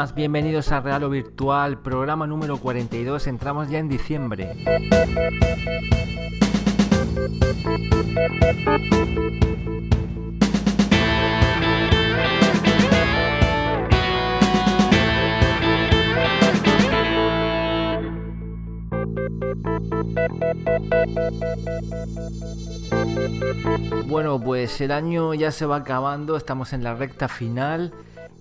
Bienvenidos a Real o Virtual, programa número 42, entramos ya en diciembre. Bueno, pues el año ya se va acabando, estamos en la recta final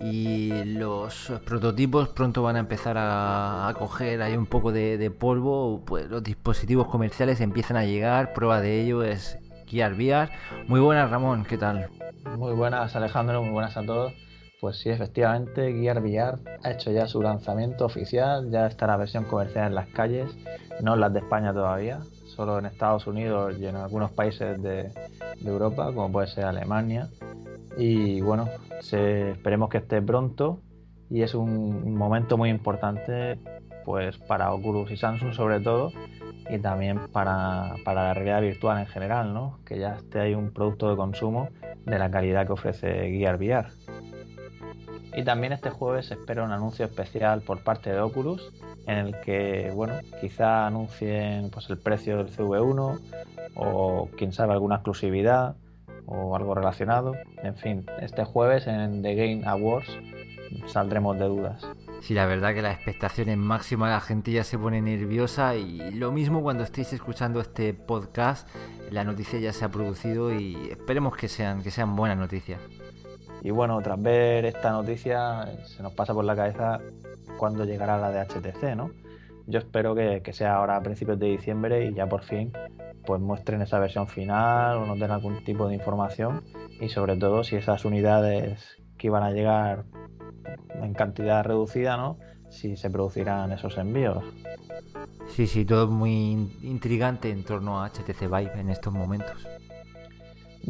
y los prototipos pronto van a empezar a, coger ahí un poco de, polvo, pues los dispositivos comerciales empiezan a llegar, prueba de ello es Gear VR. Muy buenas Ramón, ¿qué tal? Muy buenas Alejandro, muy buenas a todos. Pues sí, efectivamente, Gear VR ha hecho ya su lanzamiento oficial, ya está la versión comercial en las calles, no en las de España todavía, solo en Estados Unidos y en algunos países de, Europa, como puede ser Alemania. Y bueno, esperemos que esté pronto y es un momento muy importante pues para Oculus y Samsung sobre todo y también para, para, la realidad virtual en general, ¿no? que ya esté ahí un producto de consumo de la calidad que ofrece Gear VR. Y también este jueves se espera un anuncio especial por parte de Oculus en el que, bueno, quizá anuncien pues, el precio del CV1 o quién sabe alguna exclusividad o algo relacionado. En fin, este jueves en The Game Awards saldremos de dudas. Sí, la verdad que la expectación es máxima, la gente ya se pone nerviosa y lo mismo cuando estéis escuchando este podcast, la noticia ya se ha producido y esperemos que sean, que sean buenas noticias. Y bueno, tras ver esta noticia, se nos pasa por la cabeza cuándo llegará la de HTC, ¿no? Yo espero que, sea ahora a principios de diciembre y ya por fin pues muestren esa versión final o nos den algún tipo de información y sobre todo si esas unidades que iban a llegar en cantidad reducida, ¿no? Si se producirán esos envíos. Sí, sí, todo muy intrigante en torno a HTC Vive en estos momentos.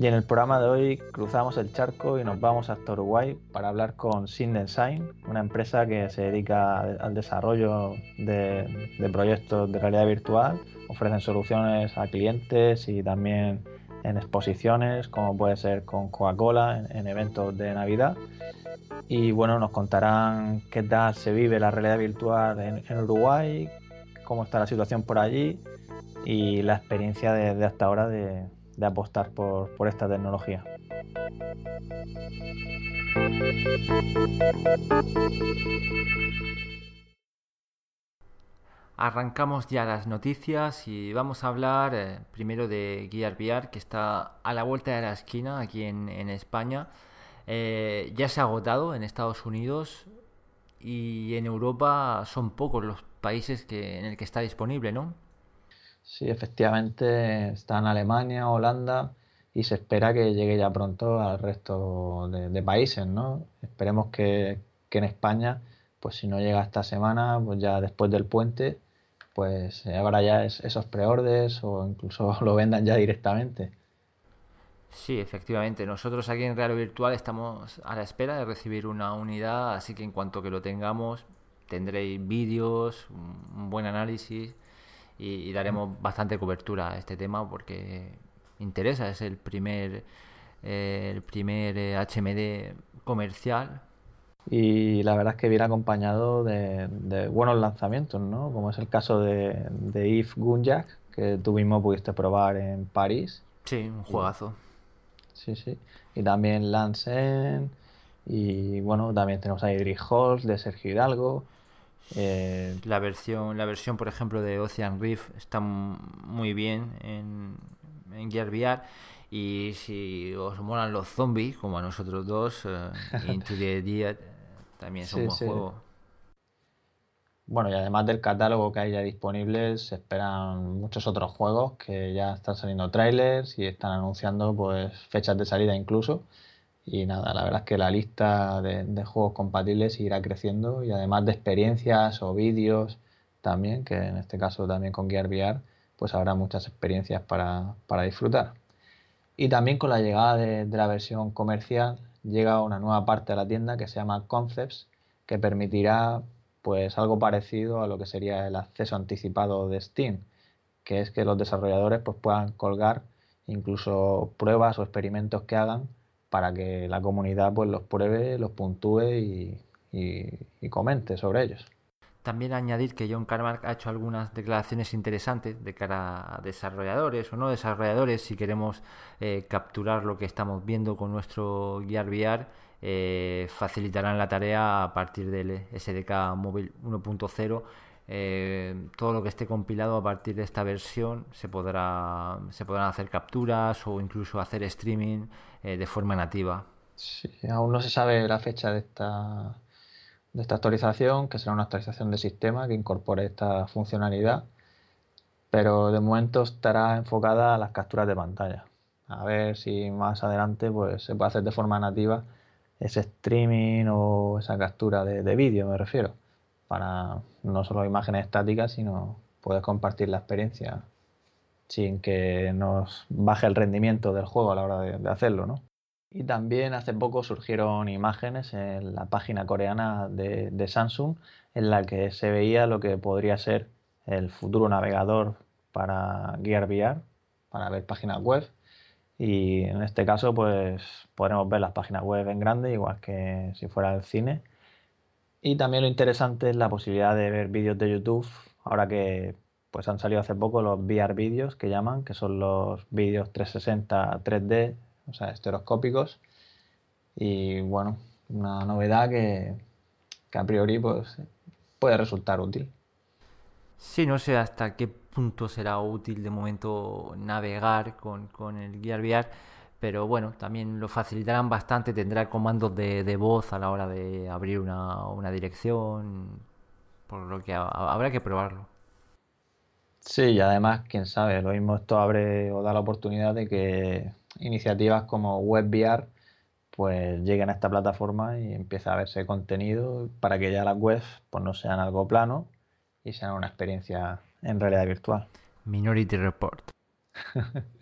Y en el programa de hoy cruzamos el charco y nos vamos hasta Uruguay para hablar con Syndesign, una empresa que se dedica al desarrollo de, proyectos de realidad virtual. Ofrecen soluciones a clientes y también en exposiciones, como puede ser con Coca-Cola, en, eventos de Navidad. Y bueno, nos contarán qué tal se vive la realidad virtual en, Uruguay, cómo está la situación por allí y la experiencia de hasta ahora de, de apostar por, por esta tecnología. Arrancamos ya las noticias y vamos a hablar eh, primero de Gear VR que está a la vuelta de la esquina aquí en, España. Eh, ya se ha agotado en Estados Unidos y en Europa son pocos los países que, en el que está disponible, ¿no? Sí, efectivamente está en Alemania, Holanda y se espera que llegue ya pronto al resto de, países, ¿no? Esperemos que, en España, pues si no llega esta semana, pues ya después del puente, pues habrá ya esos preordes o incluso lo vendan ya directamente. Sí, efectivamente. Nosotros aquí en Real Virtual estamos a la espera de recibir una unidad, así que en cuanto que lo tengamos, tendréis vídeos, un buen análisis y, daremos bastante cobertura a este tema porque interesa, es el primer, eh, el primer HMD eh, comercial. Y la verdad es que viene acompañado de, buenos lanzamientos, ¿no? Como es el caso de, de Yves Gunjak, que tú mismo pudiste probar en París. Sí, un juegazo. Sí, sí. Y también Lansen. Y bueno, también tenemos a Idris Halls de Sergio Hidalgo. Eh, la versión, la versión, por ejemplo, de Ocean Reef está muy bien en, en Gear VR. Y si os molan los zombies, como a nosotros dos, eh, Into the Dead también es un buen juego. Bueno, y además del catálogo que hay ya disponible, se esperan muchos otros juegos que ya están saliendo trailers y están anunciando pues fechas de salida incluso. Y nada, la verdad es que la lista de, juegos compatibles irá creciendo y además de experiencias o vídeos también, que en este caso también con Gear VR, pues habrá muchas experiencias para, disfrutar. Y también con la llegada de, la versión comercial llega una nueva parte de la tienda que se llama Concepts, que permitirá pues algo parecido a lo que sería el acceso anticipado de Steam, que es que los desarrolladores pues puedan colgar incluso pruebas o experimentos que hagan para que la comunidad pues los pruebe, los puntúe y, y, comente sobre ellos. También añadir que John Carmack ha hecho algunas declaraciones interesantes de cara a desarrolladores o no desarrolladores si queremos eh, capturar lo que estamos viendo con nuestro Gear VR eh, facilitarán la tarea a partir del SDK móvil 1.0 eh, todo lo que esté compilado a partir de esta versión se podrá se podrán hacer capturas o incluso hacer streaming eh, de forma nativa. Sí, aún no se sabe la fecha de esta de esta actualización, que será una actualización de sistema que incorpore esta funcionalidad, pero de momento estará enfocada a las capturas de pantalla. A ver si más adelante pues se puede hacer de forma nativa ese streaming o esa captura de, de vídeo, me refiero para no solo imágenes estáticas, sino poder compartir la experiencia sin que nos baje el rendimiento del juego a la hora de, hacerlo, ¿no? Y también hace poco surgieron imágenes en la página coreana de, de, Samsung en la que se veía lo que podría ser el futuro navegador para Gear VR, para ver páginas web. Y en este caso, pues podremos ver las páginas web en grande, igual que si fuera el cine, y también lo interesante es la posibilidad de ver vídeos de YouTube, ahora que pues han salido hace poco los VR vídeos que llaman, que son los vídeos 360 3D, o sea, estereoscópicos. Y bueno, una novedad que, a priori pues, puede resultar útil. Sí, no sé hasta qué punto será útil de momento navegar con, con el Gear VR pero bueno, también lo facilitarán bastante, tendrá comandos de, voz a la hora de abrir una, dirección, por lo que habrá que probarlo. Sí, y además, quién sabe, lo mismo esto abre o da la oportunidad de que iniciativas como WebVR pues lleguen a esta plataforma y empiece a verse contenido para que ya las webs pues no sean algo plano y sean una experiencia en realidad virtual. Minority Report.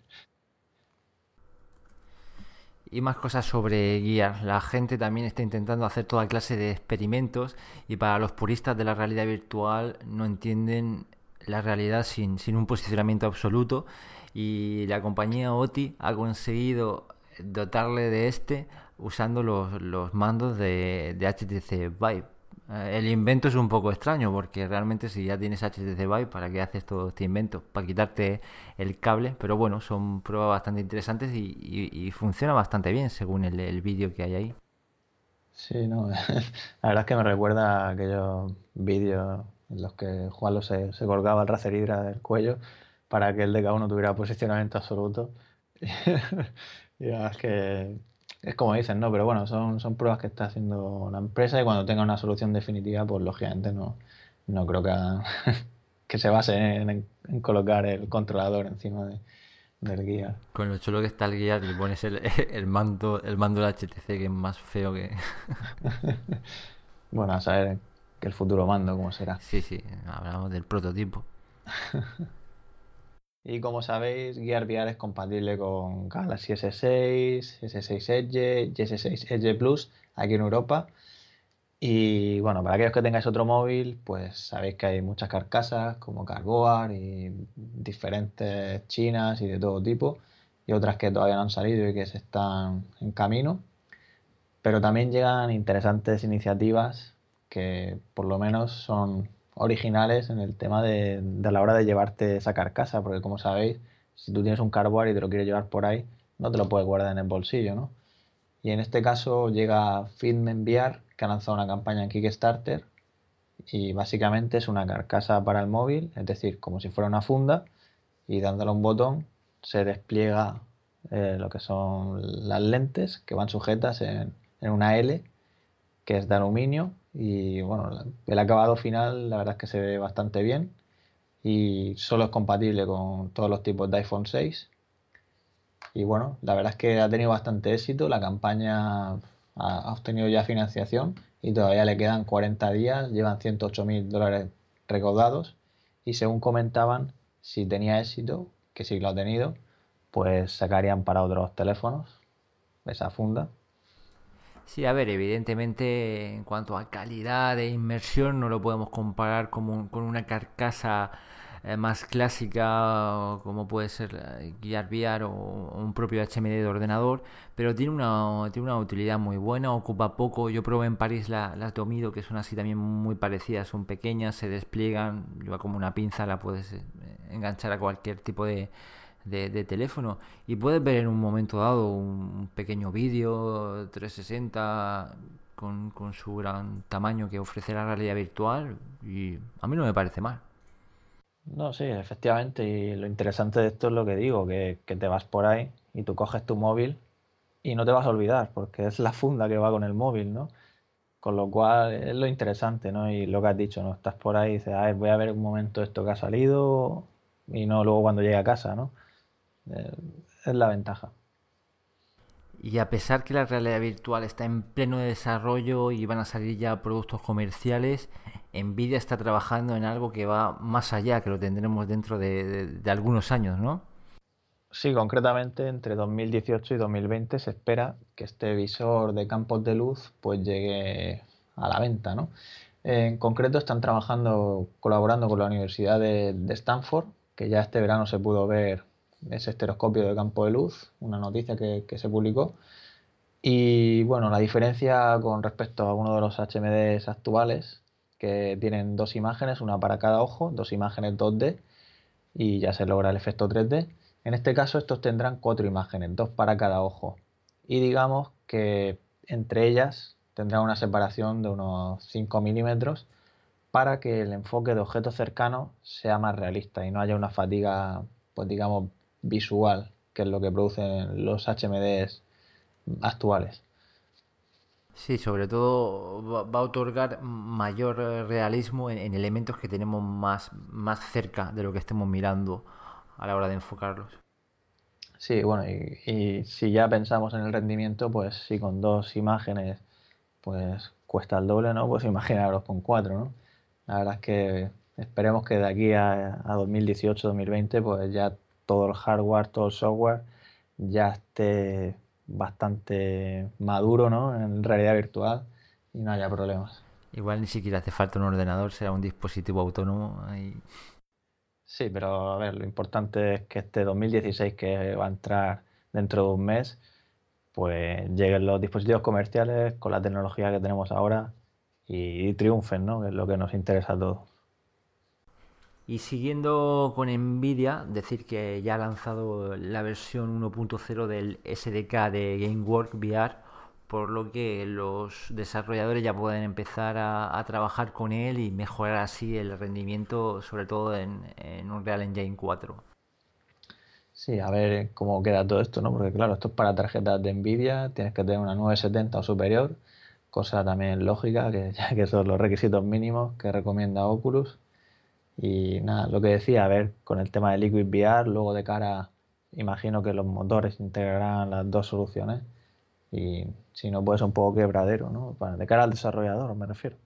y más cosas sobre guías. La gente también está intentando hacer toda clase de experimentos y para los puristas de la realidad virtual no entienden la realidad sin, sin un posicionamiento absoluto y la compañía OTI ha conseguido dotarle de este usando los, los mandos de, de HTC Vive. Eh, el invento es un poco extraño porque realmente si ya tienes HTC Vive, ¿para qué haces todo este invento? Para quitarte el cable, pero bueno, son pruebas bastante interesantes y, funciona bastante bien según el, vídeo que hay ahí. Sí, no, la verdad es que me recuerda a aquellos vídeos en los que Juan se, se colgaba el Razer Hydra del cuello para que el de cada uno tuviera posicionamiento absoluto. y la verdad es que es como dicen, ¿no? Pero bueno, son, son pruebas que está haciendo la empresa y cuando tenga una solución definitiva, pues lógicamente no, no creo que, que se base en, colocar el controlador encima de, del guía. Con lo chulo que está el guía y pones el, el, mando, el mando del HTC que es más feo que... bueno, a saber que el futuro mando cómo será. Sí, sí, hablamos del prototipo. Y como sabéis, Gear VR es compatible con Galaxy S6, S6 Edge y S6 Edge Plus aquí en Europa. Y bueno, para aquellos que tengáis otro móvil, pues sabéis que hay muchas carcasas como Carboard y diferentes chinas y de todo tipo, y otras que todavía no han salido y que se están en camino. Pero también llegan interesantes iniciativas que por lo menos son originales en el tema de, la hora de llevarte esa carcasa, porque como sabéis, si tú tienes un carboard y te lo quieres llevar por ahí, no te lo puedes guardar en el bolsillo, ¿no? Y en este caso llega Fitment VR, que ha lanzado una campaña en Kickstarter, y básicamente es una carcasa para el móvil, es decir, como si fuera una funda, y dándole un botón se despliega eh, lo que son las lentes que van sujetas en, en una L, que es de aluminio, y bueno, el acabado final la verdad es que se ve bastante bien. Y solo es compatible con todos los tipos de iPhone 6. Y bueno, la verdad es que ha tenido bastante éxito, la campaña ha obtenido ya financiación y todavía le quedan 40 días, llevan 108 mil dólares recaudados. Y según comentaban, si tenía éxito, que sí lo ha tenido, pues sacarían para otros teléfonos esa funda Sí, a ver, evidentemente en cuanto a calidad de inmersión no lo podemos comparar con una carcasa eh, más clásica, como puede ser eh, Gear VR o, un propio HMD de ordenador, pero tiene una, tiene una utilidad muy buena, ocupa poco. Yo probé en París las Domido, que son así también muy parecidas, son pequeñas, se despliegan, lleva como una pinza, la puedes eh, enganchar a cualquier tipo de, de, teléfono y puedes ver en un momento dado un pequeño vídeo 360 con, con su gran tamaño que ofrece la realidad virtual y a mí no me parece mal. No, sí, efectivamente. Y lo interesante de esto es lo que digo, que, te vas por ahí y tú coges tu móvil y no te vas a olvidar, porque es la funda que va con el móvil, ¿no? Con lo cual es lo interesante, ¿no? Y lo que has dicho, ¿no? Estás por ahí y dices, a ver, voy a ver un momento esto que ha salido y no luego cuando llegue a casa, ¿no? Eh, es la ventaja. Y a pesar que la realidad virtual está en pleno desarrollo y van a salir ya productos comerciales, Nvidia está trabajando en algo que va más allá, que lo tendremos dentro de, algunos años, ¿no? Sí, concretamente entre 2018 y 2020 se espera que este visor de campos de luz pues llegue a la venta, ¿no? En concreto están trabajando, colaborando con la Universidad de Stanford, que ya este verano se pudo ver ese estereoscopio de campo de luz, una noticia que, se publicó. Y bueno, la diferencia con respecto a uno de los HMDs actuales, que tienen dos imágenes, una para cada ojo, dos imágenes 2D, y ya se logra el efecto 3D. En este caso estos tendrán cuatro imágenes, dos para cada ojo. Y digamos que entre ellas tendrá una separación de unos 5 milímetros para que el enfoque de objetos cercanos sea más realista y no haya una fatiga, pues digamos, visual, que es lo que producen los HMDs actuales. Sí, sobre todo va a otorgar mayor realismo en, elementos que tenemos más, más cerca de lo que estemos mirando a la hora de enfocarlos. Sí, bueno, y, si ya pensamos en el rendimiento, pues si con dos imágenes pues cuesta el doble, ¿no? Pues imaginaros con cuatro, ¿no? La verdad es que esperemos que de aquí a, a 2018-2020 pues ya todo el hardware, todo el software ya esté bastante maduro ¿no? en realidad virtual y no haya problemas. Igual ni siquiera hace falta un ordenador, será un dispositivo autónomo. Sí, pero a ver, lo importante es que este 2016 que va a entrar dentro de un mes, pues lleguen los dispositivos comerciales con la tecnología que tenemos ahora y, y triunfen, ¿no? Que es lo que nos interesa a todos. Y siguiendo con Nvidia, decir que ya ha lanzado la versión 1.0 del SDK de GameWork VR, por lo que los desarrolladores ya pueden empezar a, trabajar con él y mejorar así el rendimiento, sobre todo en, en Unreal Engine 4. Sí, a ver cómo queda todo esto, ¿no? Porque claro, esto es para tarjetas de Nvidia, tienes que tener una 970 o superior, cosa también lógica, que ya que son los requisitos mínimos que recomienda Oculus. Y nada, lo que decía, a ver, con el tema de Liquid VR, luego de cara, imagino que los motores integrarán las dos soluciones y si no, puede ser un poco quebradero, ¿no? De cara al desarrollador, me refiero.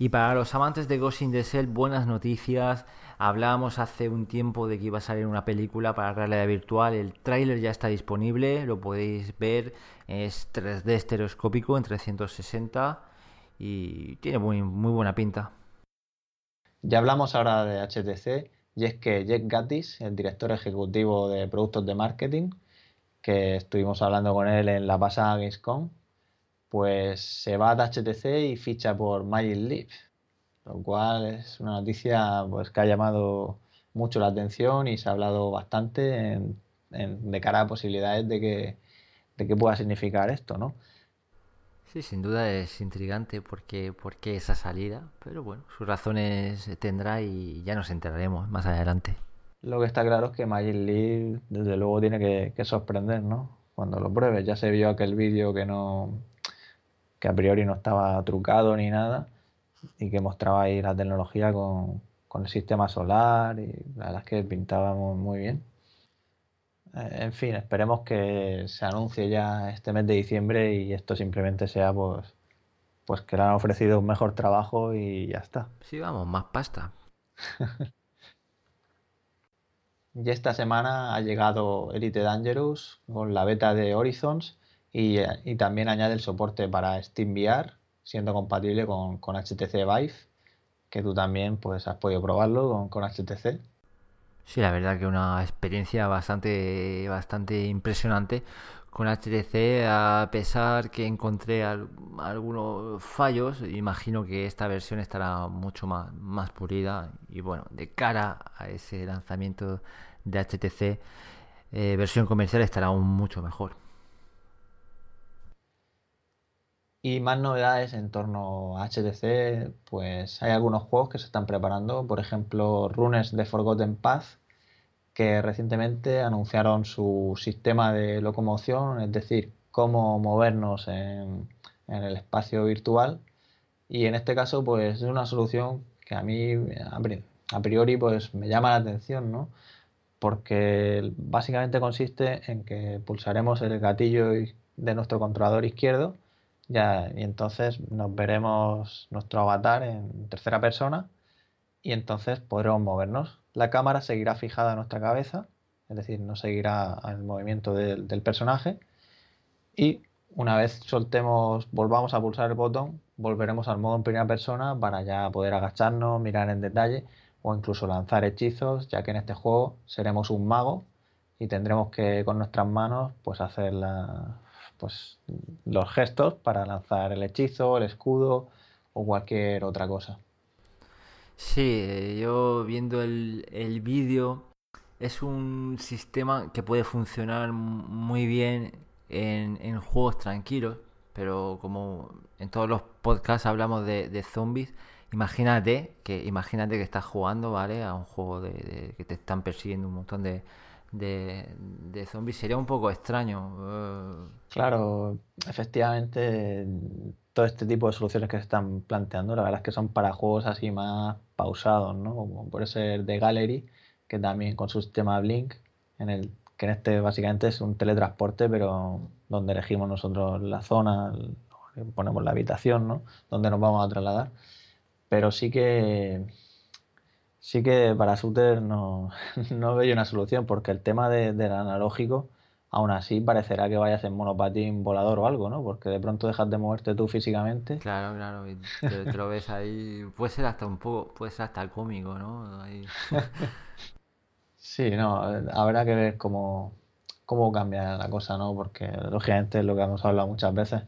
Y para los amantes de Ghost in the Shell, buenas noticias. Hablábamos hace un tiempo de que iba a salir una película para realidad virtual. El tráiler ya está disponible, lo podéis ver. Es 3D estereoscópico en 360 y tiene muy, muy buena pinta. Ya hablamos ahora de HTC y es que Jack Gattis, el director ejecutivo de productos de marketing, que estuvimos hablando con él en la pasada Gamescom, pues se va de HTC y ficha por Magic Leap, lo cual es una noticia pues, que ha llamado mucho la atención y se ha hablado bastante de cara a posibilidades de que, de que pueda significar esto, ¿no? Sí, sin duda es intrigante porque, porque esa salida, pero bueno, sus razones tendrá y ya nos enteraremos más adelante. Lo que está claro es que Magic Leap desde luego tiene que, que sorprender, ¿no? Cuando lo pruebes, ya se vio aquel vídeo que no, que a priori no estaba trucado ni nada y que mostraba ahí la tecnología con, el sistema solar y la verdad es que pintábamos muy bien. Eh, en fin, esperemos que se anuncie ya este mes de diciembre y esto simplemente sea pues, pues que le han ofrecido un mejor trabajo y ya está. Sí, vamos, más pasta. y esta semana ha llegado Elite Dangerous con la beta de Horizons y, también añade el soporte para SteamVR, siendo compatible con, HTC Vive, que tú también pues has podido probarlo con, con HTC. Sí, la verdad que una experiencia bastante, bastante impresionante con HTC, a pesar que encontré algunos fallos, imagino que esta versión estará mucho más, más pulida y bueno, de cara a ese lanzamiento de HTC, eh, versión comercial estará aún mucho mejor. Y más novedades en torno a HTC, pues hay algunos juegos que se están preparando, por ejemplo, Runes de Forgotten Path, que recientemente anunciaron su sistema de locomoción, es decir, cómo movernos en, el espacio virtual. Y en este caso, pues es una solución que a mí a priori pues me llama la atención, ¿no? Porque básicamente consiste en que pulsaremos el gatillo de nuestro controlador izquierdo ya, y entonces nos veremos nuestro avatar en tercera persona y entonces podremos movernos la cámara seguirá fijada a nuestra cabeza, es decir, no seguirá el movimiento del, personaje. Y una vez soltemos, volvamos a pulsar el botón, volveremos al modo en primera persona para ya poder agacharnos, mirar en detalle o incluso lanzar hechizos, ya que en este juego seremos un mago y tendremos que con nuestras manos pues hacer pues, los gestos para lanzar el hechizo, el escudo o cualquier otra cosa. Sí, yo viendo el, el vídeo, es un sistema que puede funcionar muy bien en, en, juegos tranquilos, pero como en todos los podcasts hablamos de, zombies, imagínate que imagínate que estás jugando, ¿vale? A un juego de, que te están persiguiendo un montón de, de, zombies, sería un poco extraño. Eh. Claro, efectivamente todo este tipo de soluciones que se están planteando, la verdad es que son para juegos así más pausados, ¿no? Como puede ser de Gallery, que también con su sistema Blink, en el que en este básicamente es un teletransporte, pero donde elegimos nosotros la zona, ponemos la habitación, ¿no? Donde nos vamos a trasladar. Pero sí que sí que para Shooter no, no veo una solución, porque el tema del analógico aún así parecerá que vayas en monopatín volador o algo, ¿no? Porque de pronto dejas de moverte tú físicamente. Claro, claro, y te, lo ves ahí, puede ser hasta un poco, puede ser hasta cómico, ¿no? sí, no, habrá que ver cómo, cómo cambia la cosa, ¿no? Porque lógicamente es lo que hemos hablado muchas veces,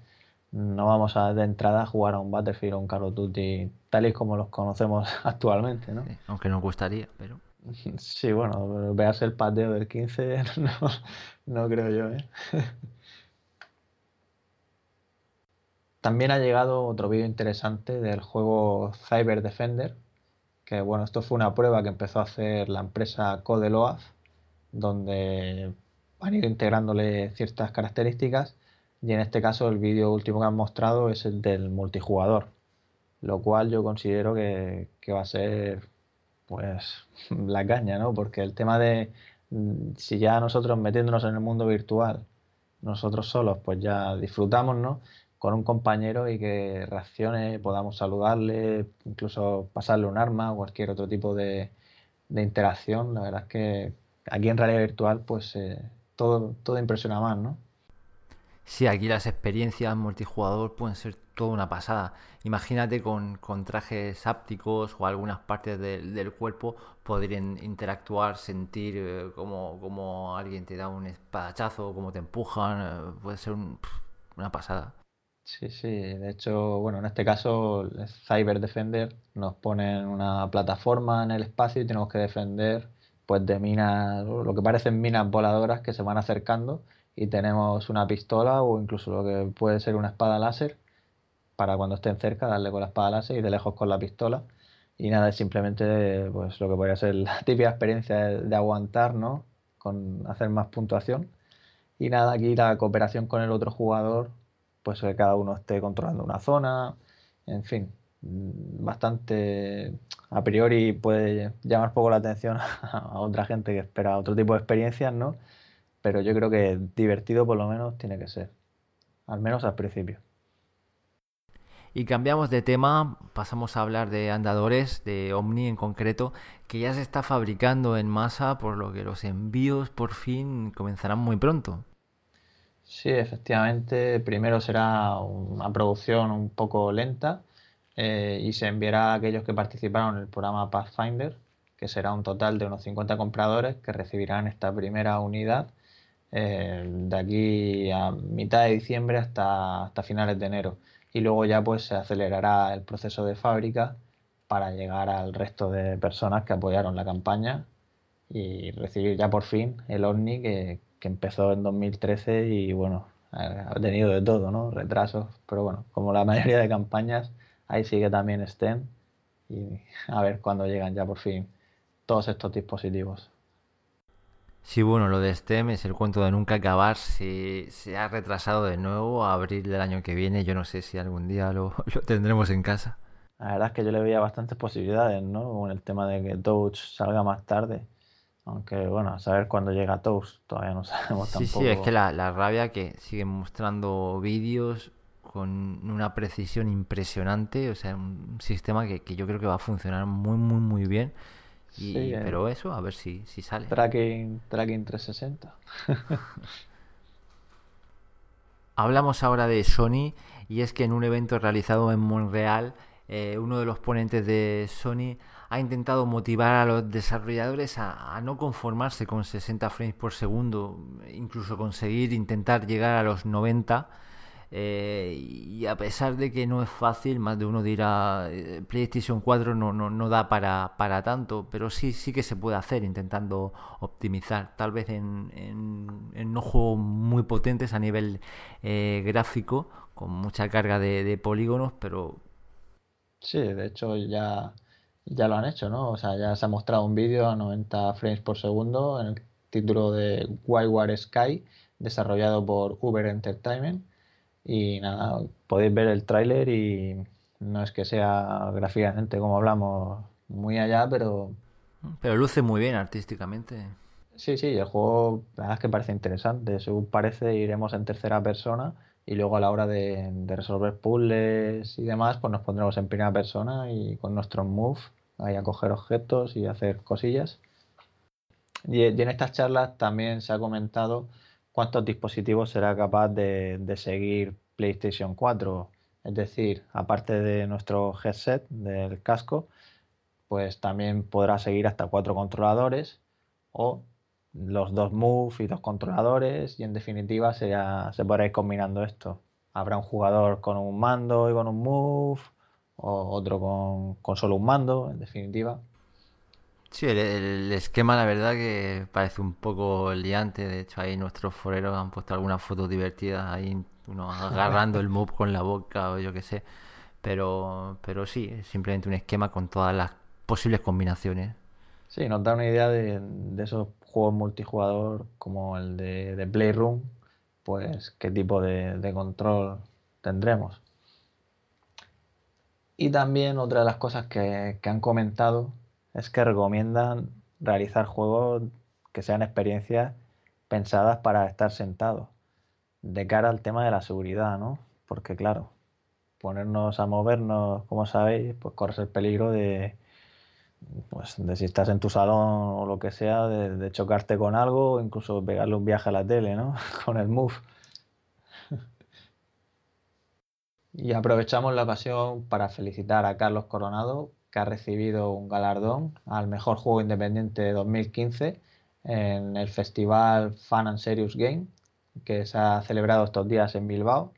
no vamos a de entrada a jugar a un Battlefield o un Call of Duty tal y como los conocemos actualmente, ¿no? aunque nos gustaría, pero... Sí, bueno, veas el pateo del 15, no, no creo yo, ¿eh? También ha llegado otro vídeo interesante del juego Cyber Defender, que bueno, esto fue una prueba que empezó a hacer la empresa Codeloaf, donde han ido integrándole ciertas características y en este caso el vídeo último que han mostrado es el del multijugador, lo cual yo considero que, que va a ser pues la caña, ¿no? Porque el tema de mm, si ya nosotros metiéndonos en el mundo virtual, nosotros solos, pues ya disfrutamos, ¿no? Con un compañero y que reaccione, podamos saludarle, incluso pasarle un arma o cualquier otro tipo de, interacción. La verdad es que aquí en realidad virtual, pues eh, todo, todo impresiona más, ¿no? Sí, aquí las experiencias multijugador pueden ser toda una pasada. Imagínate con, trajes ápticos o algunas partes del cuerpo podrían interactuar, sentir eh, como, alguien te da un espadachazo, como te empujan, eh, puede ser una pasada. Sí, sí, de hecho, bueno, en este caso Cyber Defender nos pone una plataforma en el espacio y tenemos que defender pues de minas, lo que parecen minas voladoras que se van acercando y tenemos una pistola o incluso lo que puede ser una espada láser para cuando estén cerca darle con la espada láser y de lejos con la pistola. Y nada, es simplemente pues, lo que podría ser la típica experiencia de, aguantar, ¿no? Con hacer más puntuación. Y nada, aquí la cooperación con el otro jugador, pues que cada uno esté controlando una zona, en fin, bastante a priori puede llamar poco la atención a otra gente que espera otro tipo de experiencias, ¿no? Pero yo creo que divertido por lo menos tiene que ser, al menos al principio. Y cambiamos de tema, pasamos a hablar de andadores, de Omni en concreto, que ya se está fabricando en masa, por lo que los envíos por fin comenzarán muy pronto. Sí, efectivamente, primero será una producción un poco lenta eh, y se enviará a aquellos que participaron en el programa Pathfinder, que será un total de unos 50 compradores que recibirán esta primera unidad eh, de aquí a mitad de diciembre hasta, hasta finales de enero. Y luego ya pues se acelerará el proceso de fábrica para llegar al resto de personas que apoyaron la campaña y recibir ya por fin el OVNI que, que empezó en 2013 y bueno, ha tenido de todo, ¿no? Retrasos, pero bueno, como la mayoría de campañas, ahí sigue también STEM y a ver cuándo llegan ya por fin todos estos dispositivos. Sí, bueno, lo de STEM es el cuento de nunca acabar. Si se ha retrasado de nuevo a abril del año que viene, yo no sé si algún día lo, tendremos en casa. La verdad es que yo le veía bastantes posibilidades, ¿no? Con el tema de que Touch salga más tarde. Aunque, bueno, a saber cuándo llega Touch, todavía no sabemos sí, tampoco. Sí, es que la, la rabia que siguen mostrando vídeos con una precisión impresionante, o sea, un sistema que, que yo creo que va a funcionar muy, muy, muy bien eh. pero eso, a ver si, si sale. Tracking, tracking 360. Hablamos ahora de Sony y es que en un evento realizado en Montreal, eh, uno de los ponentes de Sony ha intentado motivar a los desarrolladores a, a, no conformarse con 60 frames por segundo, incluso conseguir intentar llegar a los 90 eh, y a pesar de que no es fácil, más de uno dirá, eh, PlayStation 4 no, no, no da para, para, tanto, pero sí, sí que se puede hacer intentando optimizar, tal vez en, en, no juegos muy potentes a nivel eh, gráfico, con mucha carga de, polígonos, pero... Sí, de hecho ya, ya lo han hecho, ¿no? O sea, ya se ha mostrado un vídeo a 90 frames por segundo en el título de Wildware Sky, desarrollado por Uber Entertainment y nada, podéis ver el tráiler y no es que sea gráficamente como hablamos muy allá, pero... Pero luce muy bien artísticamente. Sí, sí, el juego la verdad es que parece interesante. Según parece iremos en tercera persona y luego a la hora de, resolver puzzles y demás, pues nos pondremos en primera persona y con nuestros move ahí a coger objetos y hacer cosillas. Y en estas charlas también se ha comentado cuántos dispositivos será capaz de, seguir PlayStation 4. Es decir, aparte de nuestro headset, del casco, pues también podrá seguir hasta cuatro controladores o los dos Move y dos controladores y en definitiva se podrá ir combinando esto. Habrá un jugador con un mando y con un Move o otro con, con solo un mando, en definitiva. Sí, el, esquema la verdad que parece un poco liante. De hecho, ahí nuestros foreros han puesto algunas fotos divertidas ahí, uno agarrando el mob con la boca o yo qué sé. Pero, pero sí, es simplemente un esquema con todas las posibles combinaciones. Sí, nos da una idea de, esos juegos multijugador como el de, de Playroom, pues qué tipo de control tendremos. Y también otra de las cosas que, que han comentado es que recomiendan realizar juegos que sean experiencias pensadas para estar sentado, de cara al tema de la seguridad, ¿no? Porque claro, ponernos a movernos, como sabéis, pues corres el peligro de, pues, de si estás en tu salón o lo que sea, de, chocarte con algo o incluso pegarle un viaje a la tele, ¿no? con el Move. y aprovechamos la ocasión para felicitar a Carlos Coronado que ha recibido un galardón al mejor juego independiente de 2015 en el festival Fun and Serious Game que se ha celebrado estos días en Bilbao.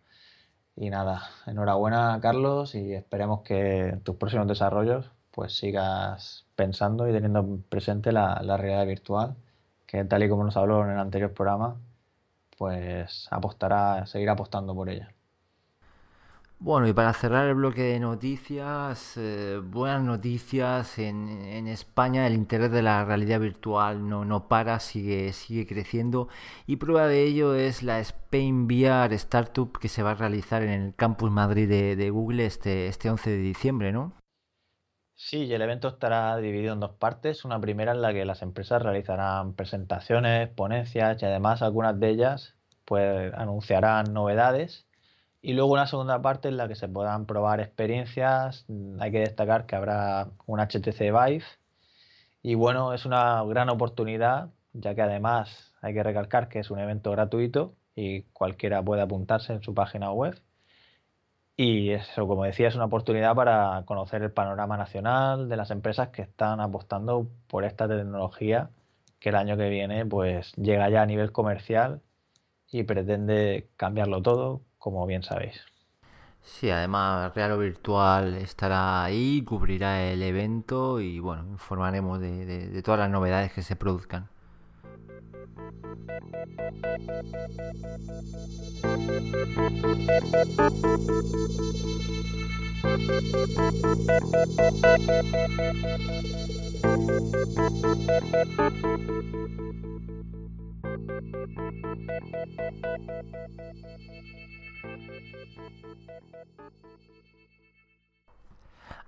Y nada, enhorabuena Carlos y esperemos que en tus próximos desarrollos pues sigas pensando y teniendo presente la, la realidad virtual, que tal y como nos habló en el anterior programa, pues apostará, seguirá apostando por ella. Bueno, y para cerrar el bloque de noticias, eh, buenas noticias. En, España el interés de la realidad virtual no, no para, sigue, sigue creciendo. Y prueba de ello es la Spain VR Startup que se va a realizar en el Campus Madrid de, de Google este, este 11 de diciembre, ¿no? Sí, y el evento estará dividido en dos partes. Una primera en la que las empresas realizarán presentaciones, ponencias y además algunas de ellas pues anunciarán novedades Y luego una segunda parte en la que se puedan probar experiencias. Hay que destacar que habrá un HTC Vive. Y bueno, es una gran oportunidad, ya que además hay que recalcar que es un evento gratuito y cualquiera puede apuntarse en su página web. Y eso, como decía, es una oportunidad para conocer el panorama nacional de las empresas que están apostando por esta tecnología que el año que viene pues llega ya a nivel comercial y pretende cambiarlo todo, como bien sabéis. Sí, además Real Virtual estará ahí, cubrirá el evento y bueno, informaremos de todas las novedades que se produzcan.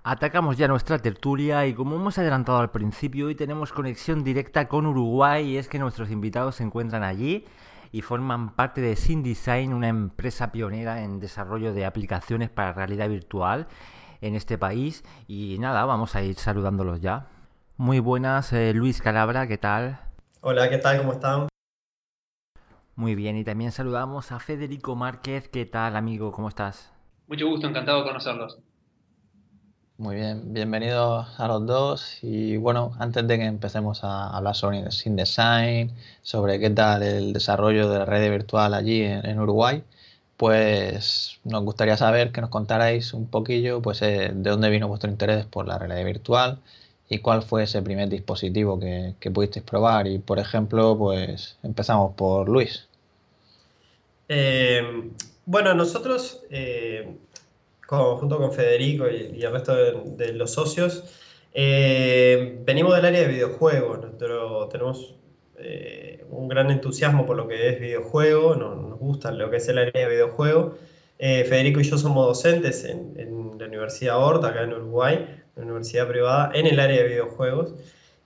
Atacamos ya nuestra tertulia y como hemos adelantado al principio, hoy tenemos conexión directa con Uruguay y es que nuestros invitados se encuentran allí y forman parte de SynDesign, una empresa pionera en desarrollo de aplicaciones para realidad virtual en este país. Y nada, vamos a ir saludándolos ya. Muy buenas, eh, Luis Calabra, ¿qué tal? Hola, ¿qué tal? ¿Cómo están? Muy bien, y también saludamos a Federico Márquez, ¿qué tal amigo? ¿Cómo estás? Mucho gusto, encantado de conocerlos. Muy bien, bienvenidos a los dos. Y bueno, antes de que empecemos a hablar sobre Design, sobre qué tal el desarrollo de la red virtual allí en, Uruguay, pues nos gustaría saber que nos contarais un poquillo pues, eh, de dónde vino vuestro interés por la realidad virtual y cuál fue ese primer dispositivo que, que pudisteis probar. Y por ejemplo, pues empezamos por Luis. Eh, bueno, nosotros eh, junto con Federico y, el resto de, los socios, eh, venimos del área de videojuegos. tenemos eh, un gran entusiasmo por lo que es videojuego, nos, gusta lo que es el área de videojuego. Federico y yo somos docentes en, la Universidad Horta, acá en Uruguay, una universidad privada, en el área de videojuegos.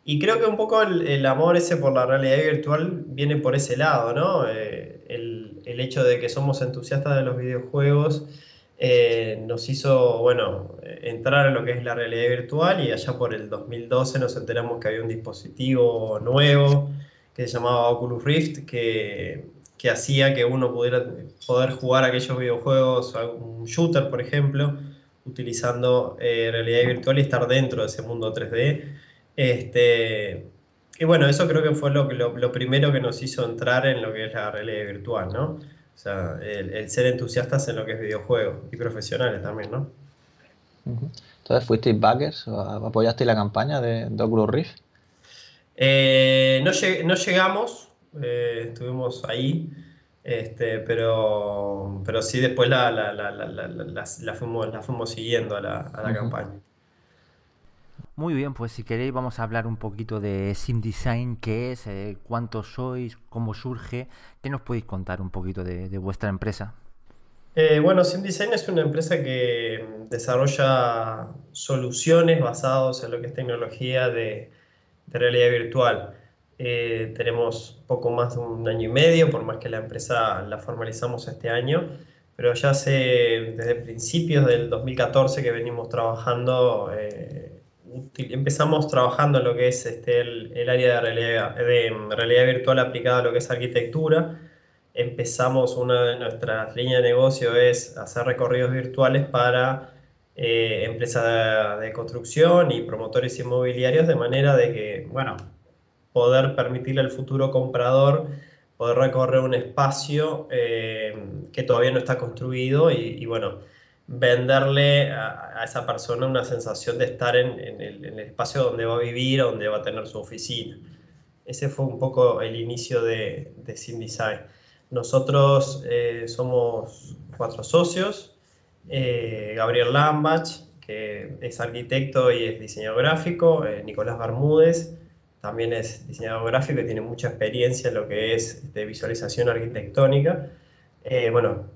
Y creo que un poco el, amor ese por la realidad virtual viene por ese lado, ¿no? el, el, hecho de que somos entusiastas de los videojuegos eh, nos hizo, bueno, entrar en lo que es la realidad virtual y allá por el 2012 nos enteramos que había un dispositivo nuevo que se llamaba Oculus Rift que, que hacía que uno pudiera poder jugar aquellos videojuegos, un shooter por ejemplo, utilizando eh, realidad virtual y estar dentro de ese mundo 3D. Este, y bueno, eso creo que fue lo, lo, lo primero que nos hizo entrar en lo que es la realidad virtual, ¿no? O sea, el, ser entusiastas en lo que es videojuegos y profesionales también, ¿no? Entonces, ¿fuisteis backers? ¿Apoyasteis la campaña de, Oculus Rift? Eh, no, llegamos, eh, estuvimos ahí, este, pero, pero sí después la, la, fuimos, siguiendo a la, campaña. Muy bien, pues si queréis vamos a hablar un poquito de SimDesign, qué es, eh, cuántos sois, cómo surge, ¿qué nos podéis contar un poquito de, vuestra empresa? Eh, bueno, SimDesign es una empresa que desarrolla soluciones basadas en lo que es tecnología de, realidad virtual. Eh, tenemos poco más de un año y medio, por más que la empresa la formalizamos este año, pero ya hace desde principios del 2014 que venimos trabajando empezamos trabajando en lo que es este, el, área de realidad, virtual aplicada a lo que es arquitectura. Empezamos, una de nuestras líneas de negocio es hacer recorridos virtuales para eh, empresas de, construcción y promotores inmobiliarios de manera de que, bueno, poder permitirle al futuro comprador poder recorrer un espacio eh, que todavía no está construido y bueno, venderle a, esa persona una sensación de estar en, el, espacio donde va a vivir, donde va a tener su oficina. Ese fue un poco el inicio de, de Design. Nosotros eh, somos cuatro socios. Eh, Gabriel Lambach, que es arquitecto y es diseñador gráfico. Eh, Nicolás Bermúdez, también es diseñador gráfico y tiene mucha experiencia en lo que es de visualización arquitectónica. bueno,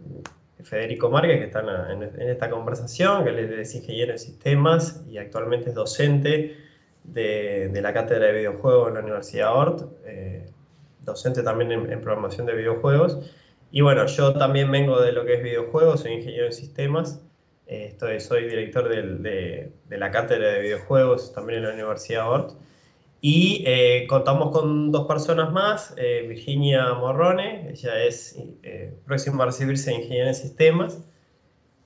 Federico Márquez, que está en, esta conversación, que es ingeniero en sistemas y actualmente es docente de, la cátedra de videojuegos en la Universidad Ort, eh, docente también en, programación de videojuegos. Y bueno, yo también vengo de lo que es videojuegos, soy ingeniero en sistemas, eh, estoy, soy director de, de, la cátedra de videojuegos también en la Universidad Ort. Y eh, contamos con dos personas más, eh, Virginia Morrone, ella es próxima a recibirse en Ingeniería en Sistemas,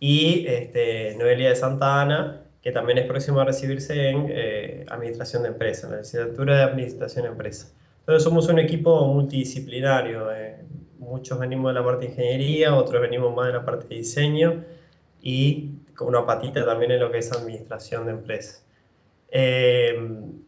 y este, Noelia de Santa Ana, que también es próxima a recibirse en Administración de Empresas, en la licenciatura de Administración de Empresas. Entonces somos un equipo multidisciplinario, muchos venimos de la parte de ingeniería, otros venimos más de la parte de diseño, y con una patita también en lo que es administración de empresas. Eh,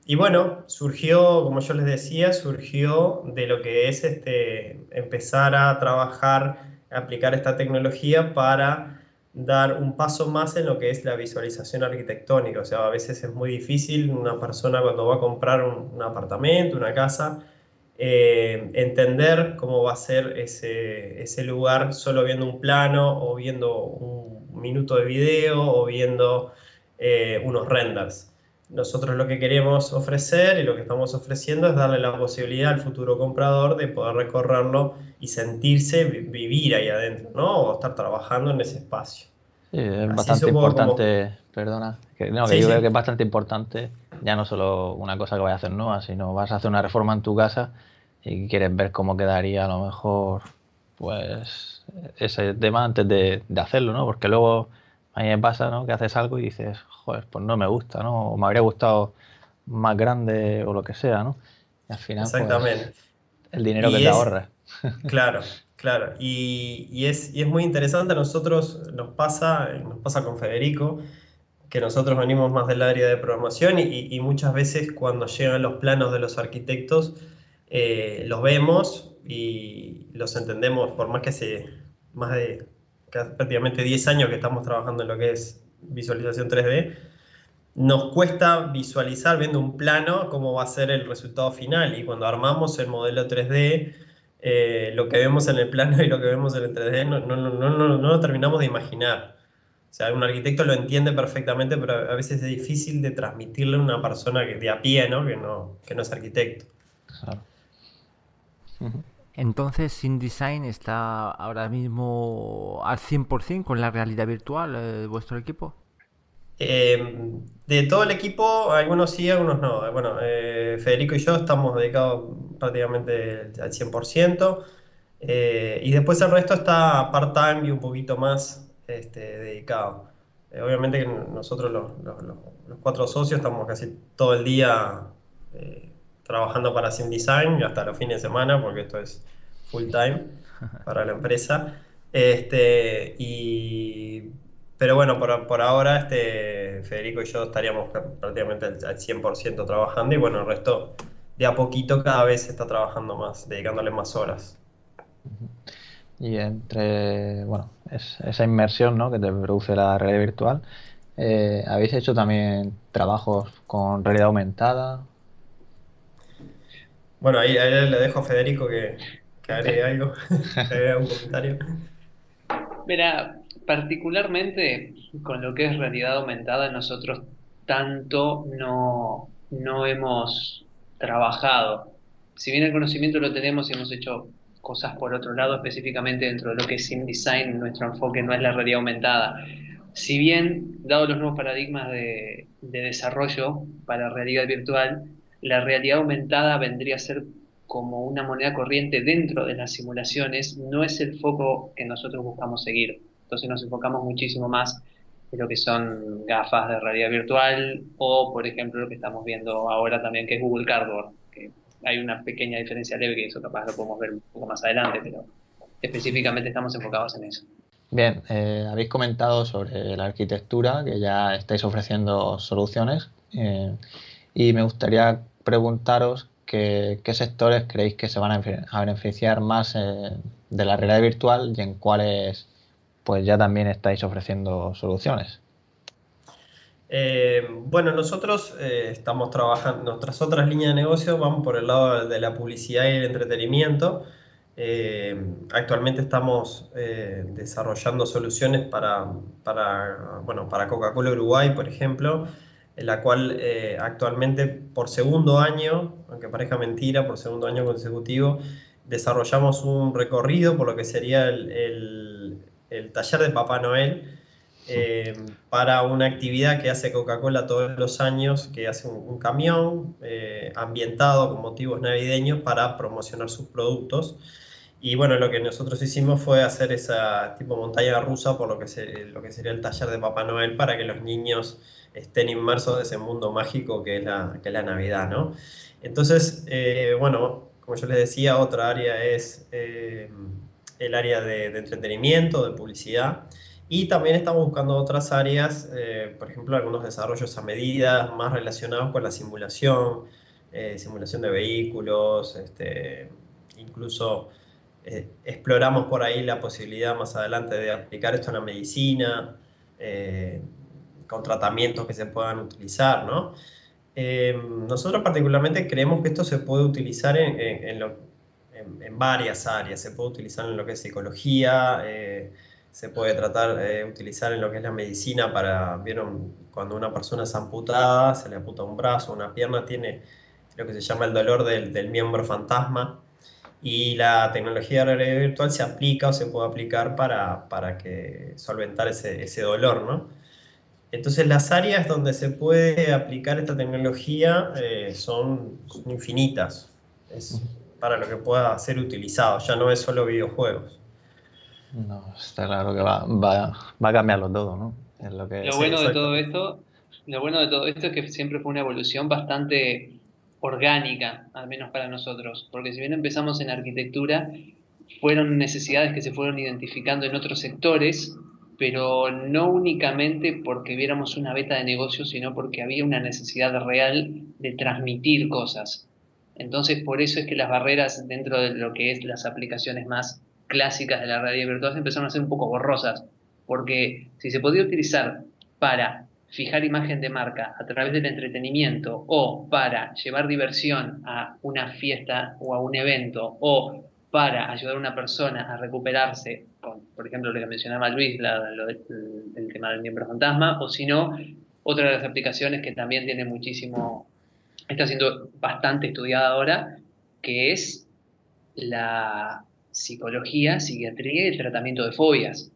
y bueno, surgió, como yo les decía, surgió de lo que es este, empezar a trabajar, aplicar esta tecnología para dar un paso más en lo que es la visualización arquitectónica. O sea, a veces es muy difícil una persona cuando va a comprar un, apartamento, una casa, eh, entender cómo va a ser ese, ese lugar solo viendo un plano o viendo un minuto de video o viendo eh, unos renders. Nosotros lo que queremos ofrecer y lo que estamos ofreciendo es darle la posibilidad al futuro comprador de poder recorrerlo y sentirse, vivir ahí adentro, ¿no? O estar trabajando en ese espacio. Sí, es bastante importante, perdona, que, no, que yo creo que es bastante importante, ya no solo una cosa que vayas a hacer nueva, sino vas a hacer una reforma en tu casa y quieres ver cómo quedaría a lo mejor, pues ese tema antes de, hacerlo, ¿no? Porque luego a mí me pasa, ¿no? Que haces algo y dices, joder, pues no me gusta, ¿no? O me habría gustado más grande o lo que sea, ¿no? Y al final, pues, Exactamente. el dinero que te ahorras. Claro, claro. Y, es, y es muy interesante, a nosotros nos pasa, nos pasa con Federico, que nosotros venimos más del área de programación y, muchas veces cuando llegan los planos de los arquitectos, eh, los vemos y los entendemos, por más que se más de prácticamente 10 años que estamos trabajando en lo que es visualización 3D, nos cuesta visualizar viendo un plano cómo va a ser el resultado final y cuando armamos el modelo 3D, eh, lo que vemos en el plano y lo que vemos en el 3D no, no, no, no, lo terminamos de imaginar. O sea, un arquitecto lo entiende perfectamente, pero a veces es difícil de transmitirle a una persona que de a pie, ¿no? Que no, que no es arquitecto. Claro. Entonces, InDesign está ahora mismo al 100% con la realidad virtual de eh, vuestro equipo. Eh, de todo el equipo, algunos sí, algunos no. Bueno, eh, Federico y yo estamos dedicados prácticamente al 100%. y después el resto está part-time y un poquito más este, dedicado. obviamente que nosotros los, los, cuatro socios estamos casi todo el día trabajando para InDesign hasta los fines de semana, porque esto es full time para la empresa. Este, y, pero bueno, por, por ahora este, Federico y yo estaríamos prácticamente al, 100% trabajando y bueno, el resto de a poquito cada vez se está trabajando más, dedicándole más horas. Y entre, bueno, esa inmersión ¿no? que te produce la realidad virtual, eh, ¿habéis hecho también trabajos con realidad aumentada bueno, ahí, le dejo a Federico que, que agregue algo, que agregue un comentario. Mira, particularmente con lo que es realidad aumentada, nosotros tanto no, no hemos trabajado. Si bien el conocimiento lo tenemos y hemos hecho cosas por otro lado, específicamente dentro de lo que es InDesign, nuestro enfoque no es la realidad aumentada. Si bien, dado los nuevos paradigmas de, de desarrollo para realidad virtual, la realidad aumentada vendría a ser como una moneda corriente dentro de las simulaciones, no es el foco que nosotros buscamos seguir. Entonces nos enfocamos muchísimo más en lo que son gafas de realidad virtual o, por ejemplo, lo que estamos viendo ahora también, que es Google Cardboard, hay una pequeña diferencia leve que eso capaz lo podemos ver un poco más adelante, pero específicamente estamos enfocados en eso. Bien, eh, habéis comentado sobre la arquitectura, que ya estáis ofreciendo soluciones, eh, y me gustaría preguntaros qué, sectores creéis que se van a, beneficiar más eh, de la realidad virtual y en cuáles pues ya también estáis ofreciendo soluciones. Eh, bueno, nosotros eh, estamos trabajando, nuestras otras líneas de negocio van por el lado de la publicidad y el entretenimiento. actualmente estamos desarrollando soluciones para, para, bueno, para Coca-Cola Uruguay, por ejemplo, en la cual actualmente por segundo año, aunque parezca mentira, por segundo año consecutivo, desarrollamos un recorrido por lo que sería el, taller de Papá Noel eh, para una actividad que hace Coca-Cola todos los años, que hace un, camión eh, ambientado con motivos navideños para promocionar sus productos. Y bueno, lo que nosotros hicimos fue hacer esa tipo montaña rusa por lo que, lo que sería el taller de Papá Noel para que los niños estén inmersos en ese mundo mágico que es la, que la Navidad, ¿no? Entonces, eh, bueno, como yo les decía, otra área es eh, el área de, entretenimiento, de publicidad. Y también estamos buscando otras áreas, eh, por ejemplo, algunos desarrollos a medida más relacionados con la simulación, simulación de vehículos, este, incluso exploramos por ahí la posibilidad más adelante de aplicar esto en la medicina, con tratamientos que se puedan utilizar, ¿no? Eh, nosotros particularmente creemos que esto se puede utilizar en, en, varias áreas. Se puede utilizar en lo que es psicología, eh, se puede tratar de utilizar en lo que es la medicina para, vieron, cuando una persona es amputada, se le amputa un brazo, una pierna, tiene lo que se llama el dolor del, del miembro fantasma. Y la tecnología de realidad virtual se aplica o se puede aplicar para, para que solventar ese, ese dolor, ¿no? Entonces las áreas donde se puede aplicar esta tecnología eh, son, infinitas. Es para lo que pueda ser utilizado, ya no es solo videojuegos. No, está claro que va, va, va a cambiarlo todo, ¿no? lo, bueno de todo esto, lo bueno de todo esto es que siempre fue una evolución bastante orgánica, al menos para nosotros, porque si bien empezamos en arquitectura, fueron necesidades que se fueron identificando en otros sectores pero no únicamente porque viéramos una beta de negocio, sino porque había una necesidad real de transmitir cosas. Entonces, por eso es que las barreras dentro de lo que es las aplicaciones más clásicas de la realidad virtual empezaron a ser un poco borrosas, porque si se podía utilizar para fijar imagen de marca a través del entretenimiento o para llevar diversión a una fiesta o a un evento o para ayudar a una persona a recuperarse, por ejemplo, lo que mencionaba Luis, el tema del miembro fantasma, o si no, otra de las aplicaciones que también tiene muchísimo, está siendo bastante estudiada ahora, que es la psicología, psiquiatría y el tratamiento de fobias.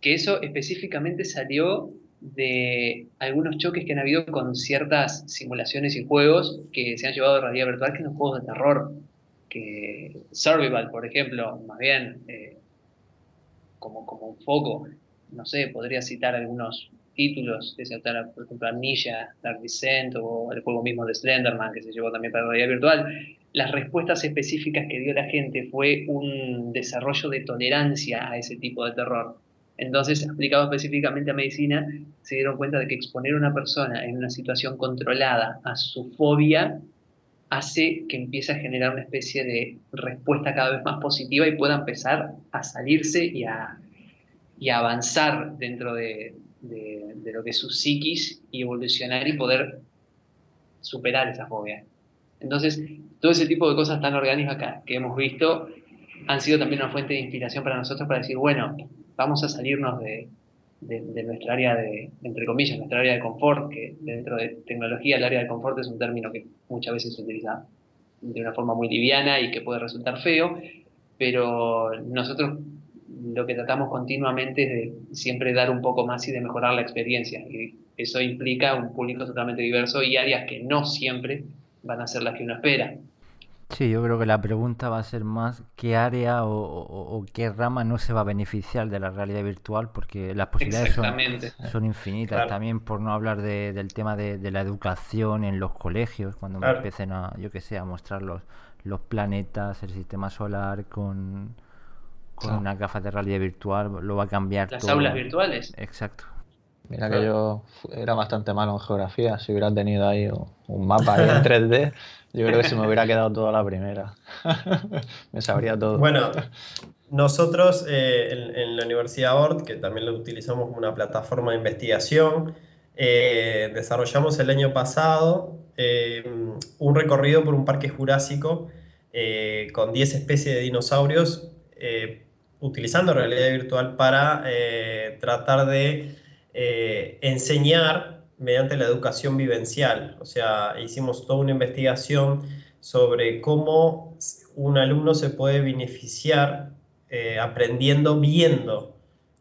Que eso específicamente salió de algunos choques que han habido con ciertas simulaciones y juegos que se han llevado a realidad virtual, que son juegos de terror que Survival, por ejemplo, más bien eh, como, como un foco, no sé, podría citar algunos títulos, que se por ejemplo Amnesia, Dark Descent o el juego mismo de Slenderman que se llevó también para la realidad virtual, las respuestas específicas que dio la gente fue un desarrollo de tolerancia a ese tipo de terror. Entonces, aplicado específicamente a medicina, se dieron cuenta de que exponer a una persona en una situación controlada a su fobia hace que empiece a generar una especie de respuesta cada vez más positiva y pueda empezar a salirse y a, avanzar dentro de, lo que es su psiquis y evolucionar y poder superar esa fobia. Entonces, todo ese tipo de cosas tan orgánicas que hemos visto han sido también una fuente de inspiración para nosotros para decir, bueno, vamos a salirnos de, de, nuestra área de, entre comillas, nuestra área de confort, que dentro de tecnología el área de confort es un término que muchas veces se utiliza de una forma muy liviana y que puede resultar feo, pero nosotros lo que tratamos continuamente es de siempre dar un poco más y de mejorar la experiencia. Y eso implica un público totalmente diverso y áreas que no siempre van a ser las que uno espera. Sí, yo creo que la pregunta va a ser más qué área o, qué rama no se va a beneficiar de la realidad virtual, porque las posibilidades son, infinitas. También por no hablar del tema de, la educación en los colegios, cuando empiecen a, yo que sé, a mostrar los, los planetas, el sistema solar con, con una gafas de realidad virtual, lo va a cambiar Las aulas virtuales. Exacto. Mira que yo era bastante malo en geografía, si hubiera tenido ahí un mapa en 3D Yo creo que se me hubiera quedado toda la primera. me sabría todo. Bueno, nosotros eh, en, la Universidad ORT, que también lo utilizamos como una plataforma de investigación, eh, desarrollamos el año pasado eh, un recorrido por un parque jurásico con 10 especies de dinosaurios, utilizando realidad virtual para tratar de enseñar mediante la educación vivencial. O sea, hicimos toda una investigación sobre cómo un alumno se puede beneficiar eh, aprendiendo viendo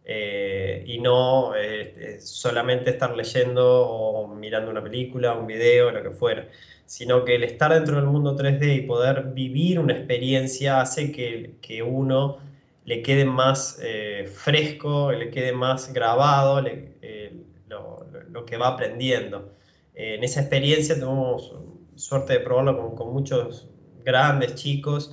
eh, y no eh, solamente estar leyendo o mirando una película, un video, lo que fuera, sino que el estar dentro del mundo 3D y poder vivir una experiencia hace que, que uno le quede más fresco, le quede más grabado lo, lo, que va aprendiendo. en esa experiencia tuvimos suerte de probarlo con, con muchos grandes, chicos,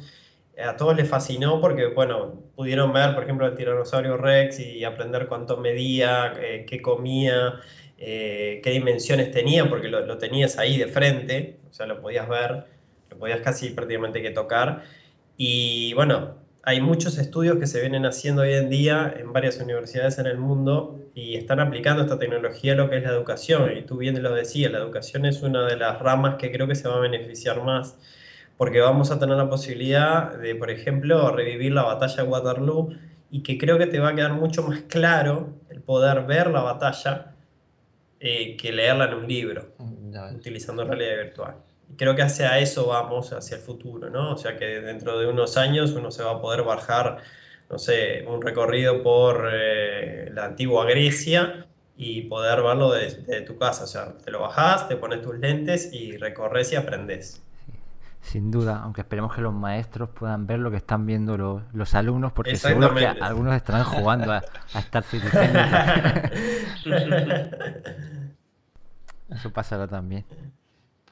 a todos les fascinó porque, bueno, pudieron ver, por ejemplo, el tiranosaurio Rex y aprender cuánto medía, eh, qué comía, eh, qué dimensiones tenía, porque lo, tenías ahí de frente, o sea, lo podías ver, lo podías casi prácticamente que tocar. Y bueno, hay muchos estudios que se vienen haciendo hoy en día en varias universidades en el mundo y están aplicando esta tecnología a lo que es la educación. Y tú bien lo decías, la educación es una de las ramas que creo que se va a beneficiar más porque vamos a tener la posibilidad de, por ejemplo, revivir la batalla de Waterloo y que creo que te va a quedar mucho más claro el poder ver la batalla eh, que leerla en un libro, mm, utilizando realidad virtual. Creo que hacia eso vamos, hacia el futuro, ¿no? O sea que dentro de unos años uno se va a poder bajar, no sé, un recorrido por eh, la antigua Grecia y poder verlo desde tu casa. O sea, te lo bajás, te pones tus lentes y recorres y aprendes sin duda, aunque esperemos que los maestros puedan ver lo que están viendo los, los alumnos, porque seguro que algunos estarán jugando a, estar Citizen. Eso pasará también.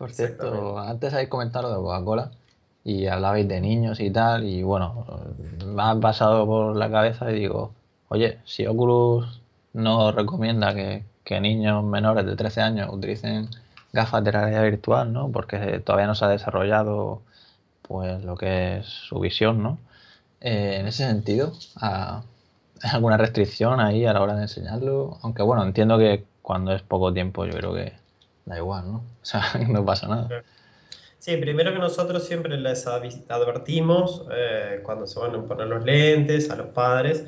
Por cierto, antes habéis comentado de Coca-Cola y hablabais de niños y tal, y bueno, me ha pasado por la cabeza y digo, oye, si Oculus no recomienda que, que niños menores de 13 años utilicen gafas de realidad virtual, ¿no? Porque todavía no se ha desarrollado pues lo que es su visión, ¿no? Eh, en ese sentido, ¿hay alguna restricción ahí a la hora de enseñarlo? Aunque bueno, entiendo que cuando es poco tiempo yo creo que da igual, ¿no? O sea, no pasa nada. Sí, primero que nosotros siempre les advertimos eh, cuando se van a poner los lentes a los padres,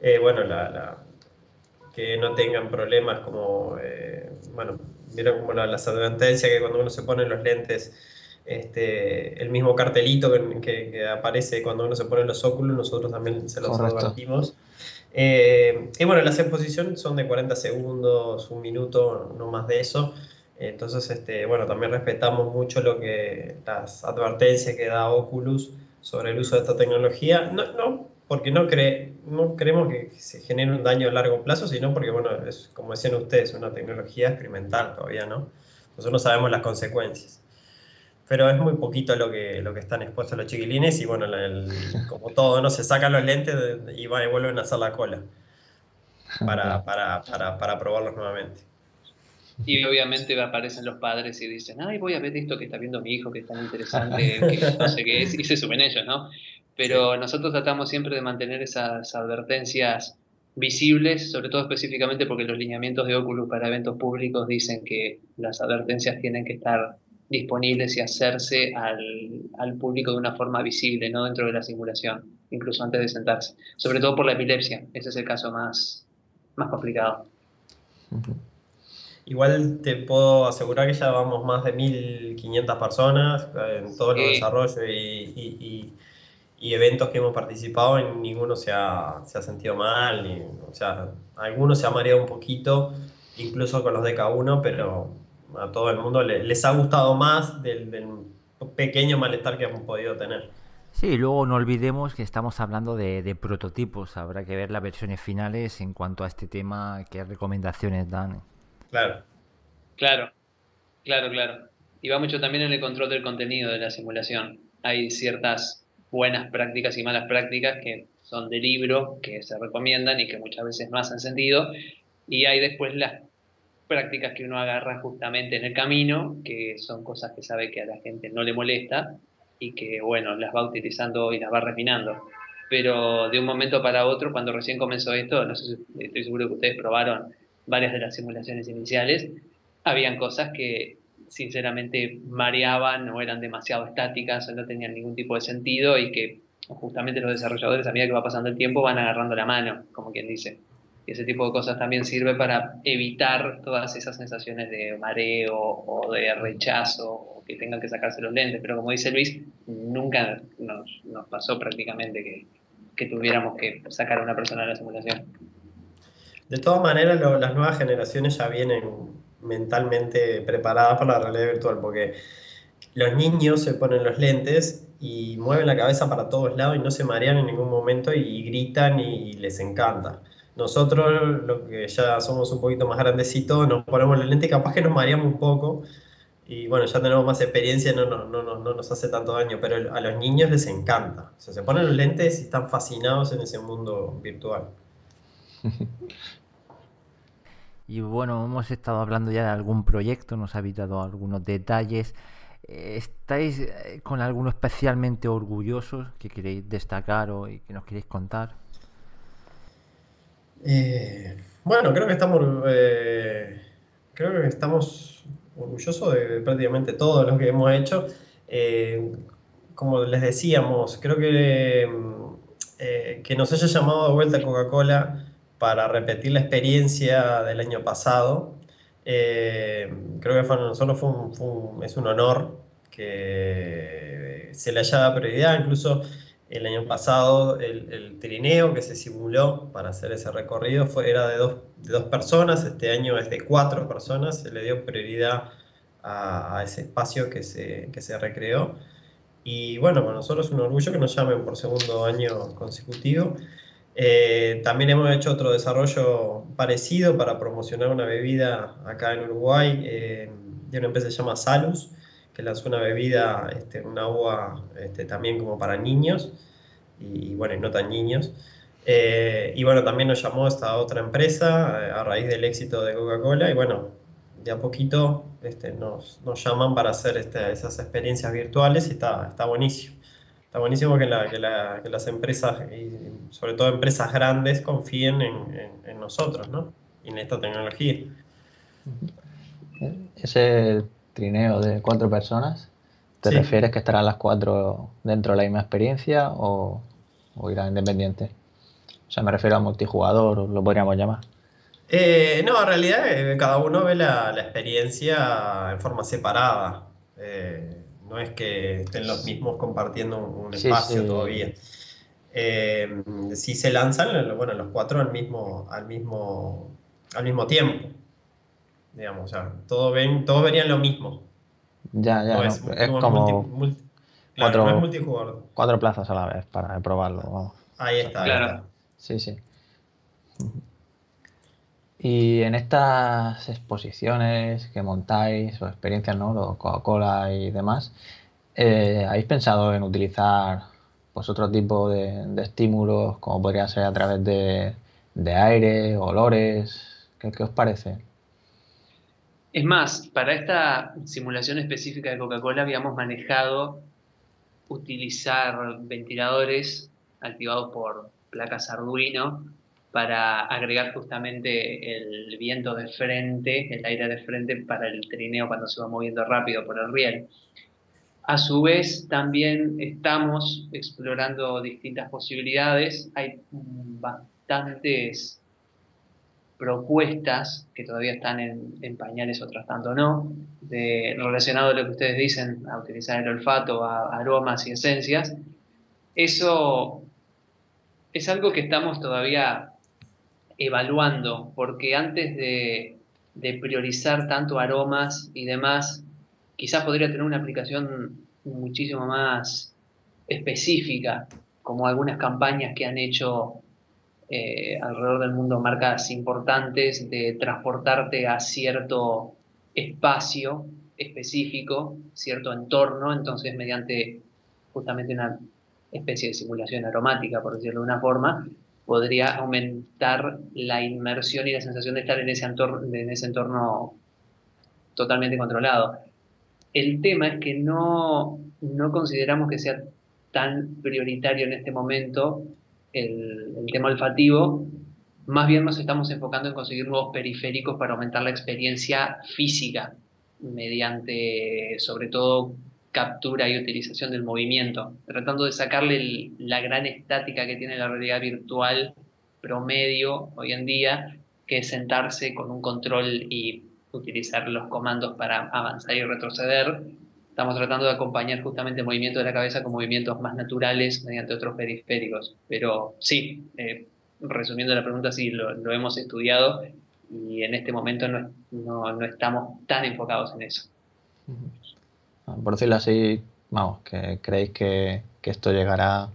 eh, bueno, la, que no tengan problemas como, bueno, vieron como las advertencias que cuando uno se pone los lentes, este, el mismo cartelito que, aparece cuando uno se pone los óculos, nosotros también se los advertimos. Eh, y bueno, las exposiciones son de 40 segundos, un minuto, no más de eso. Entonces, este, bueno, también respetamos mucho lo que las advertencias que da Oculus sobre el uso de esta tecnología. No, no porque no, cree, no creemos que se genere un daño a largo plazo, sino porque, bueno, es, como decían ustedes, una tecnología experimental todavía, ¿no? Nosotros no sabemos las consecuencias. Pero es muy poquito lo que, lo que están expuestos los chiquilines y, bueno, como todo, ¿no? Se sacan los lentes y, va, y vuelven a hacer la cola para, para, para, para probarlos nuevamente. Y obviamente aparecen los padres y dicen, ay, voy a ver esto que está viendo mi hijo, que es tan interesante, que no sé qué es, y se suben ellos, ¿no? pero nosotros tratamos siempre de mantener esas advertencias visibles, sobre todo específicamente porque los lineamientos de Oculus para eventos públicos dicen que las advertencias tienen que estar disponibles y hacerse al, público de una forma visible, no dentro de la simulación, incluso antes de sentarse. Sobre todo por la epilepsia, ese es el caso más, más complicado. Igual te puedo asegurar que ya vamos más de 1.500 personas en todo el desarrollo y y eventos que hemos participado, en ninguno se ha, se ha sentido mal, ni, o sea, algunos se ha mareado un poquito, incluso con los de K1, pero a todo el mundo les ha gustado más del, del, pequeño malestar que hemos podido tener. Sí, luego no olvidemos que estamos hablando de, de, prototipos, habrá que ver las versiones finales en cuanto a este tema, qué recomendaciones dan. Claro. Claro, claro, claro. Y va mucho también en el control del contenido de la simulación. Hay ciertas buenas prácticas y malas prácticas que son de libro, que se recomiendan y que muchas veces no hacen sentido. Y hay después las prácticas que uno agarra justamente en el camino, que son cosas que sabe que a la gente no le molesta y que, bueno, las va utilizando y las va refinando. Pero de un momento para otro, cuando recién comenzó esto, no estoy seguro que ustedes probaron varias de las simulaciones iniciales, habían cosas que sinceramente mareaban o eran demasiado estáticas o no tenían ningún tipo de sentido y que justamente los desarrolladores a medida que va pasando el tiempo van agarrando la mano, como quien dice. Y ese tipo de cosas también sirve para evitar todas esas sensaciones de mareo o de rechazo o que tengan que sacarse los lentes. Pero como dice Luis, nunca nos, pasó prácticamente que, que tuviéramos que sacar a una persona de la simulación. De todas maneras, las nuevas generaciones ya vienen mentalmente preparadas para la realidad virtual, porque los niños se ponen los lentes y mueven la cabeza para todos lados y no se marean en ningún momento y gritan y les encanta. Nosotros, lo que ya somos un poquito más grandecitos, nos ponemos los lentes y capaz que nos mareamos un poco y bueno, ya tenemos más experiencia, no, no, no, no, nos hace tanto daño, pero a los niños les encanta. Se ponen los lentes y están fascinados en ese mundo virtual. Y bueno, hemos estado hablando ya de algún proyecto, nos ha dado algunos detalles. ¿Estáis eh, con alguno especialmente orgullosos que queréis destacar o que nos queréis contar? Eh, bueno, creo que estamos eh, creo que estamos orgullosos de prácticamente todo lo que hemos hecho. como les decíamos, creo que que nos haya llamado de vuelta Coca-Cola para repetir la experiencia del año pasado. Eh, creo que para nosotros es un honor que se le haya dado prioridad, incluso el año pasado el, trineo que se simuló para hacer ese recorrido fue, era de dos, de dos, personas, este año es de cuatro personas, se le dio prioridad a, ese espacio que se, que se recreó. Y bueno, para nosotros es un orgullo que nos llamen por segundo año consecutivo. Eh, también hemos hecho otro desarrollo parecido para promocionar una bebida acá en Uruguay eh, de una empresa que se llama Salus, que lanzó una bebida, este, un agua este, también como para niños y, bueno, y no tan niños. Eh, y bueno, también nos llamó esta otra empresa a raíz del éxito de Coca-Cola y bueno, de a poquito este, nos, nos llaman para hacer este, esas experiencias virtuales y está, está buenísimo. Está buenísimo que, las empresas, y sobre todo empresas grandes, confíen en, nosotros, ¿no? Y en esta tecnología. Ese trineo de cuatro personas, ¿te refieres que estarán las cuatro dentro de la misma experiencia o, o irán independientes? O sea, me refiero a multijugador, lo podríamos llamar. Eh, no, en realidad eh, cada uno ve la, experiencia en forma separada. Eh, no es que estén los mismos compartiendo un, espacio todavía. Eh, si se lanzan, bueno, los cuatro al mismo, al mismo, al mismo tiempo. Digamos, o sea, todos, ven, todos verían lo mismo. Ya, ya. es, como cuatro, multijugador. Cuatro plazas a la vez para probarlo. Ahí está. Claro. Sí, sí. Y en estas exposiciones que montáis o experiencias, ¿no? Coca-Cola y demás, eh, ¿habéis pensado en utilizar pues, otro tipo de, estímulos, como podría ser a través de, aire, olores? ¿Qué, os parece? Es más, para esta simulación específica de Coca-Cola habíamos manejado utilizar ventiladores activados por placas Arduino para agregar justamente el viento de frente, el aire de frente para el trineo cuando se va moviendo rápido por el riel. A su vez, también estamos explorando distintas posibilidades. Hay bastantes propuestas que todavía están en, pañales, otras tanto no, de, relacionado a lo que ustedes dicen, a utilizar el olfato, a aromas y esencias. Eso es algo que estamos todavía evaluando, porque antes de, priorizar tanto aromas y demás, quizás podría tener una aplicación muchísimo más específica, como algunas campañas que han hecho eh, alrededor del mundo marcas importantes de transportarte a cierto espacio específico, cierto entorno, entonces mediante justamente una especie de simulación aromática, por decirlo de una forma, podría aumentar la inmersión y la sensación de estar en ese entorno, en ese entorno totalmente controlado. El tema es que no, no consideramos que sea tan prioritario en este momento el, el, tema olfativo, más bien nos estamos enfocando en conseguir nuevos periféricos para aumentar la experiencia física, mediante sobre todo captura y utilización del movimiento, tratando de sacarle la gran estática que tiene la realidad virtual promedio hoy en día, que es sentarse con un control y utilizar los comandos para avanzar y retroceder, Estamos tratando de acompañar justamente el movimiento de la cabeza con movimientos más naturales mediante otros periféricos. Pero sí, eh, resumiendo la pregunta, sí, lo, hemos estudiado y en este momento no, no, estamos tan enfocados en eso. Por decirlo así, vamos, que creéis que, que esto llegará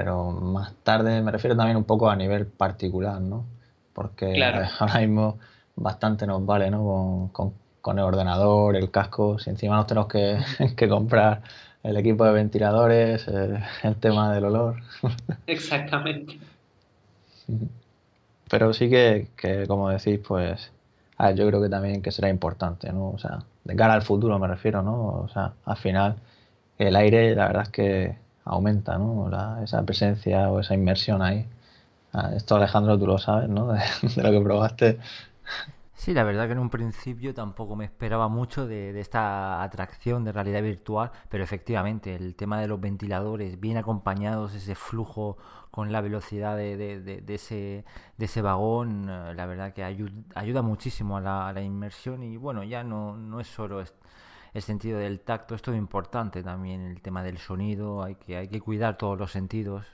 pero más tarde me refiero también un poco a nivel particular, ¿no? Porque ahora mismo bastante nos vale, ¿no? Con, el ordenador, el casco, si encima nos tenemos que, comprar el equipo de ventiladores, el, tema del olor. Exactamente. Pero sí que, como decís, pues, yo creo que también que será importante, ¿no? O sea, de cara al futuro me refiero, ¿no? O sea, al final el aire, la verdad es que aumenta ¿no? esa presencia o esa inmersión ahí. Ah, esto Alejandro tú lo sabes, ¿no? De, lo que probaste. Sí, la verdad que en un principio tampoco me esperaba mucho de, esta atracción de realidad virtual, pero efectivamente el tema de los ventiladores bien acompañados, ese flujo con la velocidad de, ese, de ese vagón, eh, la verdad que ayuda, muchísimo a la, a la, inmersión y bueno, ya no, no es solo el sentido del tacto, esto es importante también, el tema del sonido, hay que, hay que cuidar todos los sentidos.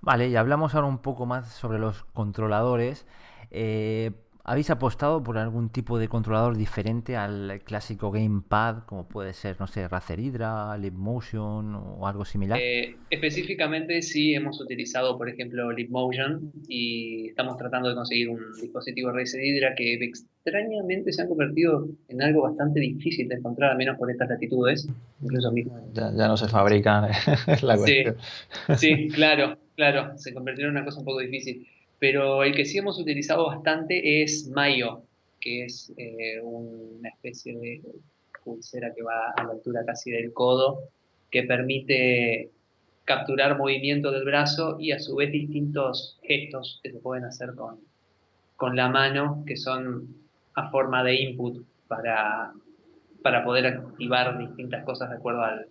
Vale, y hablamos ahora un poco más sobre los controladores. Eh, ¿Habéis apostado por algún tipo de controlador diferente al clásico gamepad, como puede ser, no sé, Razer Hydra, Motion o algo similar? Eh, específicamente sí hemos utilizado, por ejemplo, Motion y estamos tratando de conseguir un dispositivo Razer Hydra que extrañamente se han convertido en algo bastante difícil de encontrar, al menos por estas latitudes, incluso mismo. Ya, no se fabrican, es la cuestión. sí, claro, claro, se convirtieron en una cosa un poco difícil. Pero el que sí hemos utilizado bastante es Mayo, que es eh, una especie de pulsera que va a la altura casi del codo, que permite capturar movimiento del brazo y a su vez distintos gestos que se pueden hacer con, con la mano, que son a forma de input para, para poder activar distintas cosas de acuerdo al,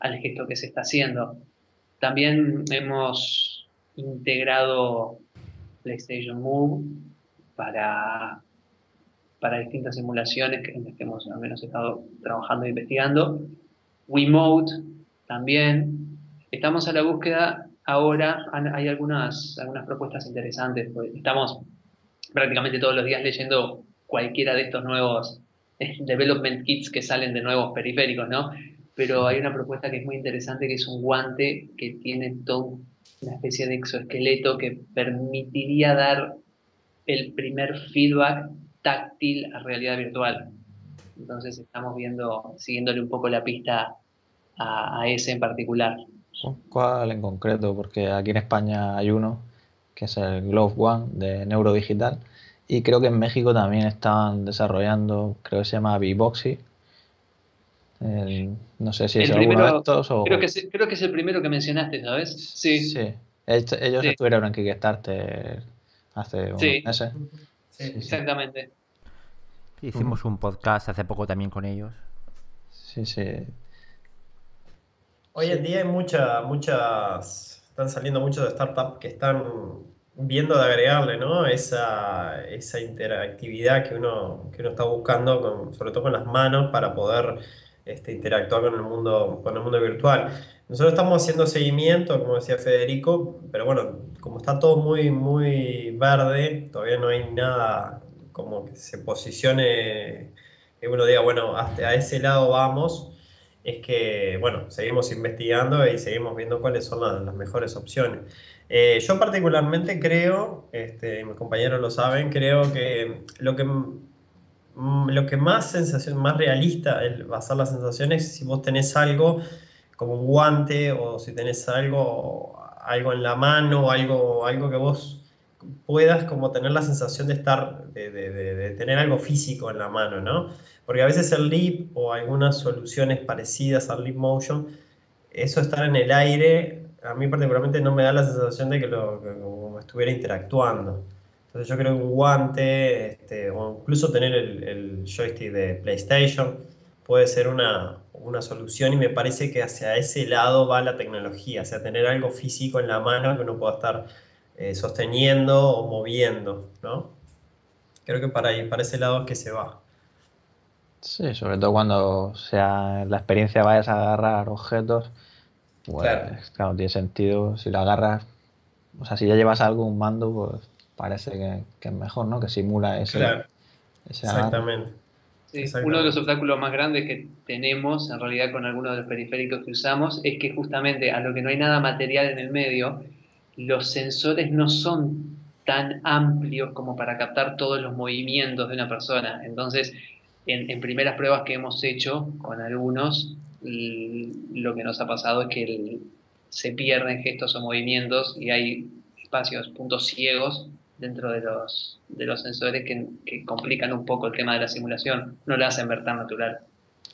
al gesto que se está haciendo. También hemos integrado PlayStation Move para, para distintas simulaciones en que hemos al menos estado trabajando e investigando. Wiimote también. Estamos a la búsqueda ahora, hay algunas, algunas propuestas interesantes. Pues estamos prácticamente todos los días leyendo cualquiera de estos nuevos eh, development kits que salen de nuevos periféricos, ¿no? Pero hay una propuesta que es muy interesante, que es un guante que tiene todo una especie de exoesqueleto que permitiría dar el primer feedback táctil a realidad virtual. Entonces estamos viendo, siguiéndole un poco la pista a, ese en particular. ¿Cuál en concreto? Porque aquí en España hay uno, que es el Glove One de Neurodigital, y creo que en México también están desarrollando, creo que se llama No sé si es alguno de estos o... Creo que, es, creo que es el primero que mencionaste, ¿sabes? Sí. Sí. Ellos estuvieron en Kickstarter hace unos meses. Sí, exactamente. Hicimos un podcast hace poco también con ellos. Sí, sí. Hoy en día hay muchas, muchas, están saliendo muchos startups que están viendo de agregarle, ¿no? Esa, esa interactividad que uno, que uno está buscando, con, sobre todo con las manos, para poder este, interactuar con el, mundo, con el mundo virtual. Nosotros estamos haciendo seguimiento, como decía Federico, pero bueno, como está todo muy, muy verde, todavía no hay nada como que se posicione, que uno diga, bueno, hasta a ese lado vamos, es que, bueno, seguimos investigando y seguimos viendo cuáles son las, mejores opciones. Eh, yo particularmente creo, este, mis compañeros lo saben, creo que lo que lo que más sensación, más realista el basar las sensaciones si vos tenés algo como un guante o si tenés algo, algo en la mano algo, algo que vos puedas como tener la sensación de estar, de, de, tener algo físico en la mano, ¿no? Porque a veces el Leap o algunas soluciones parecidas al Leap Motion, eso estar en el aire, a mí particularmente no me da la sensación de que, lo, estuviera interactuando. Entonces yo creo que un guante este, o incluso tener el, joystick de PlayStation puede ser una, solución y me parece que hacia ese lado va la tecnología, o sea, tener algo físico en la mano que uno pueda estar eh, sosteniendo o moviendo, ¿no? Creo que para, para ese lado es que se va. Sí, sobre todo cuando sea la experiencia vayas a agarrar objetos, pues claro, tiene sentido. Si lo agarras, o sea, si ya llevas algo, un mando, pues parece que, es mejor, ¿no? Que simula ese. Claro. Exactamente. uno de los obstáculos más grandes que tenemos en realidad con algunos de los periféricos que usamos es que justamente a lo que no hay nada material en el medio, los sensores no son tan amplios como para captar todos los movimientos de una persona. Entonces, en, primeras pruebas que hemos hecho con algunos, lo que nos ha pasado es que se pierden gestos o movimientos y hay espacios, puntos ciegos dentro de los, de los sensores que, complican un poco el tema de la simulación, no la hacen ver tan natural.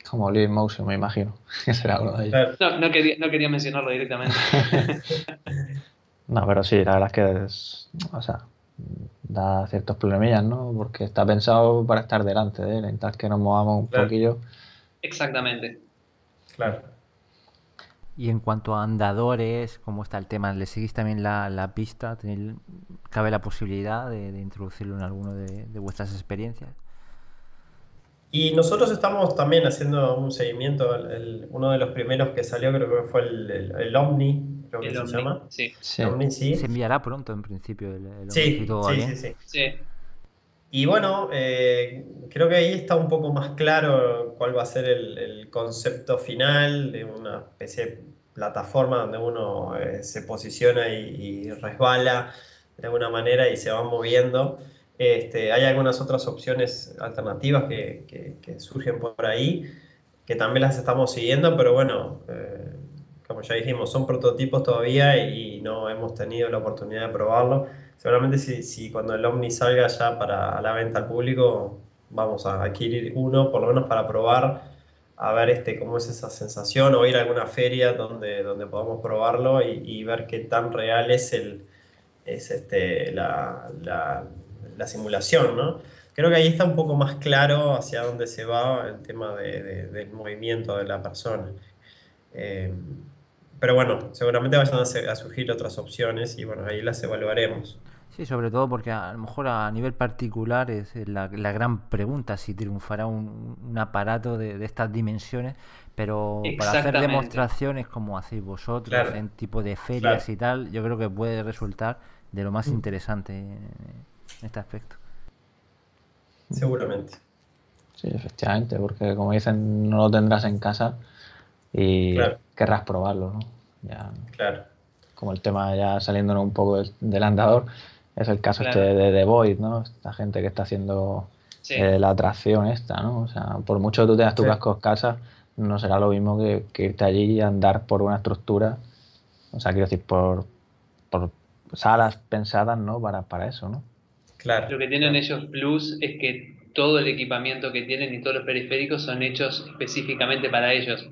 Como Live Motion, me imagino. será algo de No, no, quería, no quería mencionarlo directamente. no, pero sí, la verdad es que es, o sea, da ciertos problemillas, ¿no? Porque está pensado para estar delante de él, en tal que nos movamos un poquillo. Exactamente. Claro. Y en cuanto a andadores, ¿cómo está el tema? ¿Le seguís también la, pista? ¿Cabe la posibilidad de, introducirlo en alguno de, vuestras experiencias? Y nosotros estamos también haciendo un seguimiento. uno de los primeros que salió creo que fue el, Omni, creo que se llama. Sí. Se enviará pronto en principio el, Omni, sí, sí, sí, sí, Y bueno, eh, creo que ahí está un poco más claro cuál va a ser el, concepto final de una especie de plataforma donde uno eh, se posiciona y, resbala de alguna manera y se va moviendo. Este, hay algunas otras opciones alternativas que, surgen por ahí, que también las estamos siguiendo, pero bueno, eh, como ya dijimos, son prototipos todavía y, no hemos tenido la oportunidad de probarlo. Seguramente si, si, cuando el Omni salga ya para la venta al público, vamos a adquirir uno, por lo menos para probar, a ver este, cómo es esa sensación, o ir a alguna feria donde, donde podamos probarlo y, ver qué tan real es, el, es este, la, la, simulación, ¿no? Creo que ahí está un poco más claro hacia dónde se va el tema de, del movimiento de la persona. Eh, pero bueno, seguramente vayan a, surgir otras opciones y bueno, ahí las evaluaremos. Sí, sobre todo porque a, lo mejor a nivel particular es la, gran pregunta si triunfará un, aparato de, estas dimensiones, pero para hacer demostraciones como hacéis vosotros en tipo de ferias y tal, yo creo que puede resultar de lo más mm. interesante en este aspecto. Seguramente. Sí, efectivamente, porque como dicen, no lo tendrás en casa y querrás probarlo, ¿no? Ya, claro. Como el tema ya saliéndonos un poco del, andador, es el caso este de The Void, ¿no? Esta gente que está haciendo eh, la atracción esta, ¿no? O sea, por mucho que tú tengas tu casco en casa, no será lo mismo que, irte allí y andar por una estructura, o sea, quiero decir, por, por salas pensadas, ¿no? Para, para eso, ¿no? Claro. Lo que tienen ellos plus es que todo el equipamiento que tienen y todos los periféricos son hechos específicamente para ellos.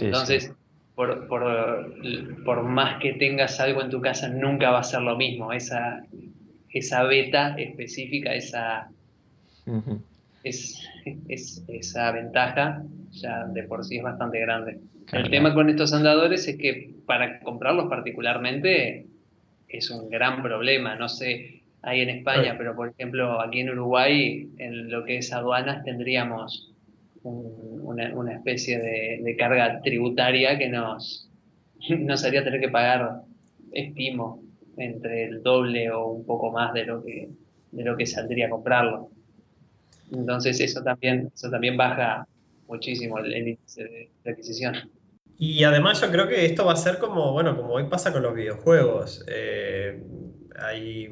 Entonces, Por, por, más que tengas algo en tu casa, nunca va a ser lo mismo. Esa, esa beta específica, esa, es, esa ventaja, ya de por sí es bastante grande. El tema con estos andadores es que para comprarlos particularmente es un gran problema. No sé, hay en España, pero por ejemplo aquí en Uruguay, en lo que es aduanas, tendríamos una, especie de, carga tributaria que nos, nos haría tener que pagar, estimo, entre el doble o un poco más de lo que, de lo que saldría comprarlo. Entonces eso también, eso también baja muchísimo el, índice de, adquisición. Y además yo creo que esto va a ser como, bueno, como hoy pasa con los videojuegos. Eh, hay,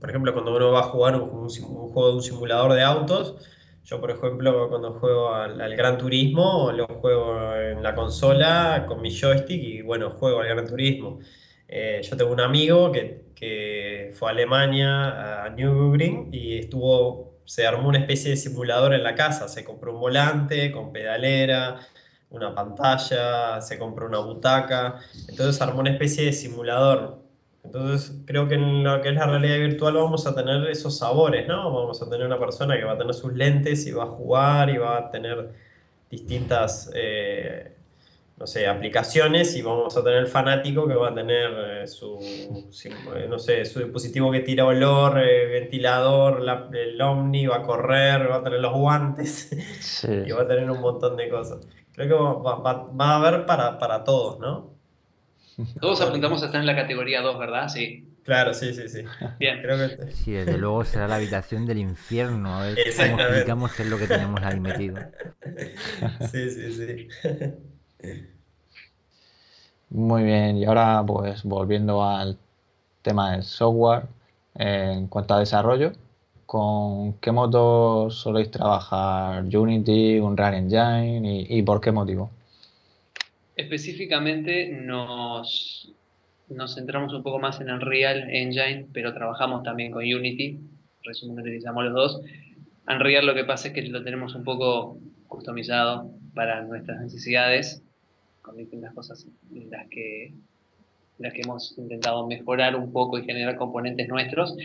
por ejemplo, cuando uno va a jugar un, juego de un simulador de autos, yo, por ejemplo, cuando juego al, Gran Turismo, lo juego en la consola con mi joystick y, bueno, juego al Gran Turismo. Eh, yo tengo un amigo que, que, fue a Alemania, a Nürburgring, y estuvo, se armó una especie de simulador en la casa. Se compró un volante con pedalera, una pantalla, se compró una butaca. Entonces armó una especie de simulador entonces creo que en lo que es la realidad virtual vamos a tener esos sabores, ¿no? Vamos a tener una persona que va a tener sus lentes y va a jugar y va a tener distintas, eh, no sé, aplicaciones y vamos a tener el fanático que va a tener eh, su, eh, no sé, su dispositivo que tira olor, eh, ventilador, el Omni, va a correr, va a tener los guantes y va a tener un montón de cosas. Creo que va, a haber para, para todos, ¿no? Todos apuntamos a estar en la categoría 2, ¿verdad? Sí. Claro, sí, sí, sí. Bien. Creo que... Sí, desde luego será la habitación del infierno. A ver cómo explicamos qué es lo que tenemos ahí metido. Sí, sí, sí. Muy bien, y ahora pues volviendo al tema del software, en cuanto a desarrollo, ¿con qué motor soléis trabajar? ¿Unity, Unreal Engine y, por qué motivo? Específicamente nos, nos centramos un poco más en Unreal Engine, pero trabajamos también con Unity, resumen utilizamos los dos. Unreal lo que pasa es que lo tenemos un poco customizado para nuestras necesidades con distintas cosas en las que, las que hemos intentado mejorar un poco y generar componentes nuestros,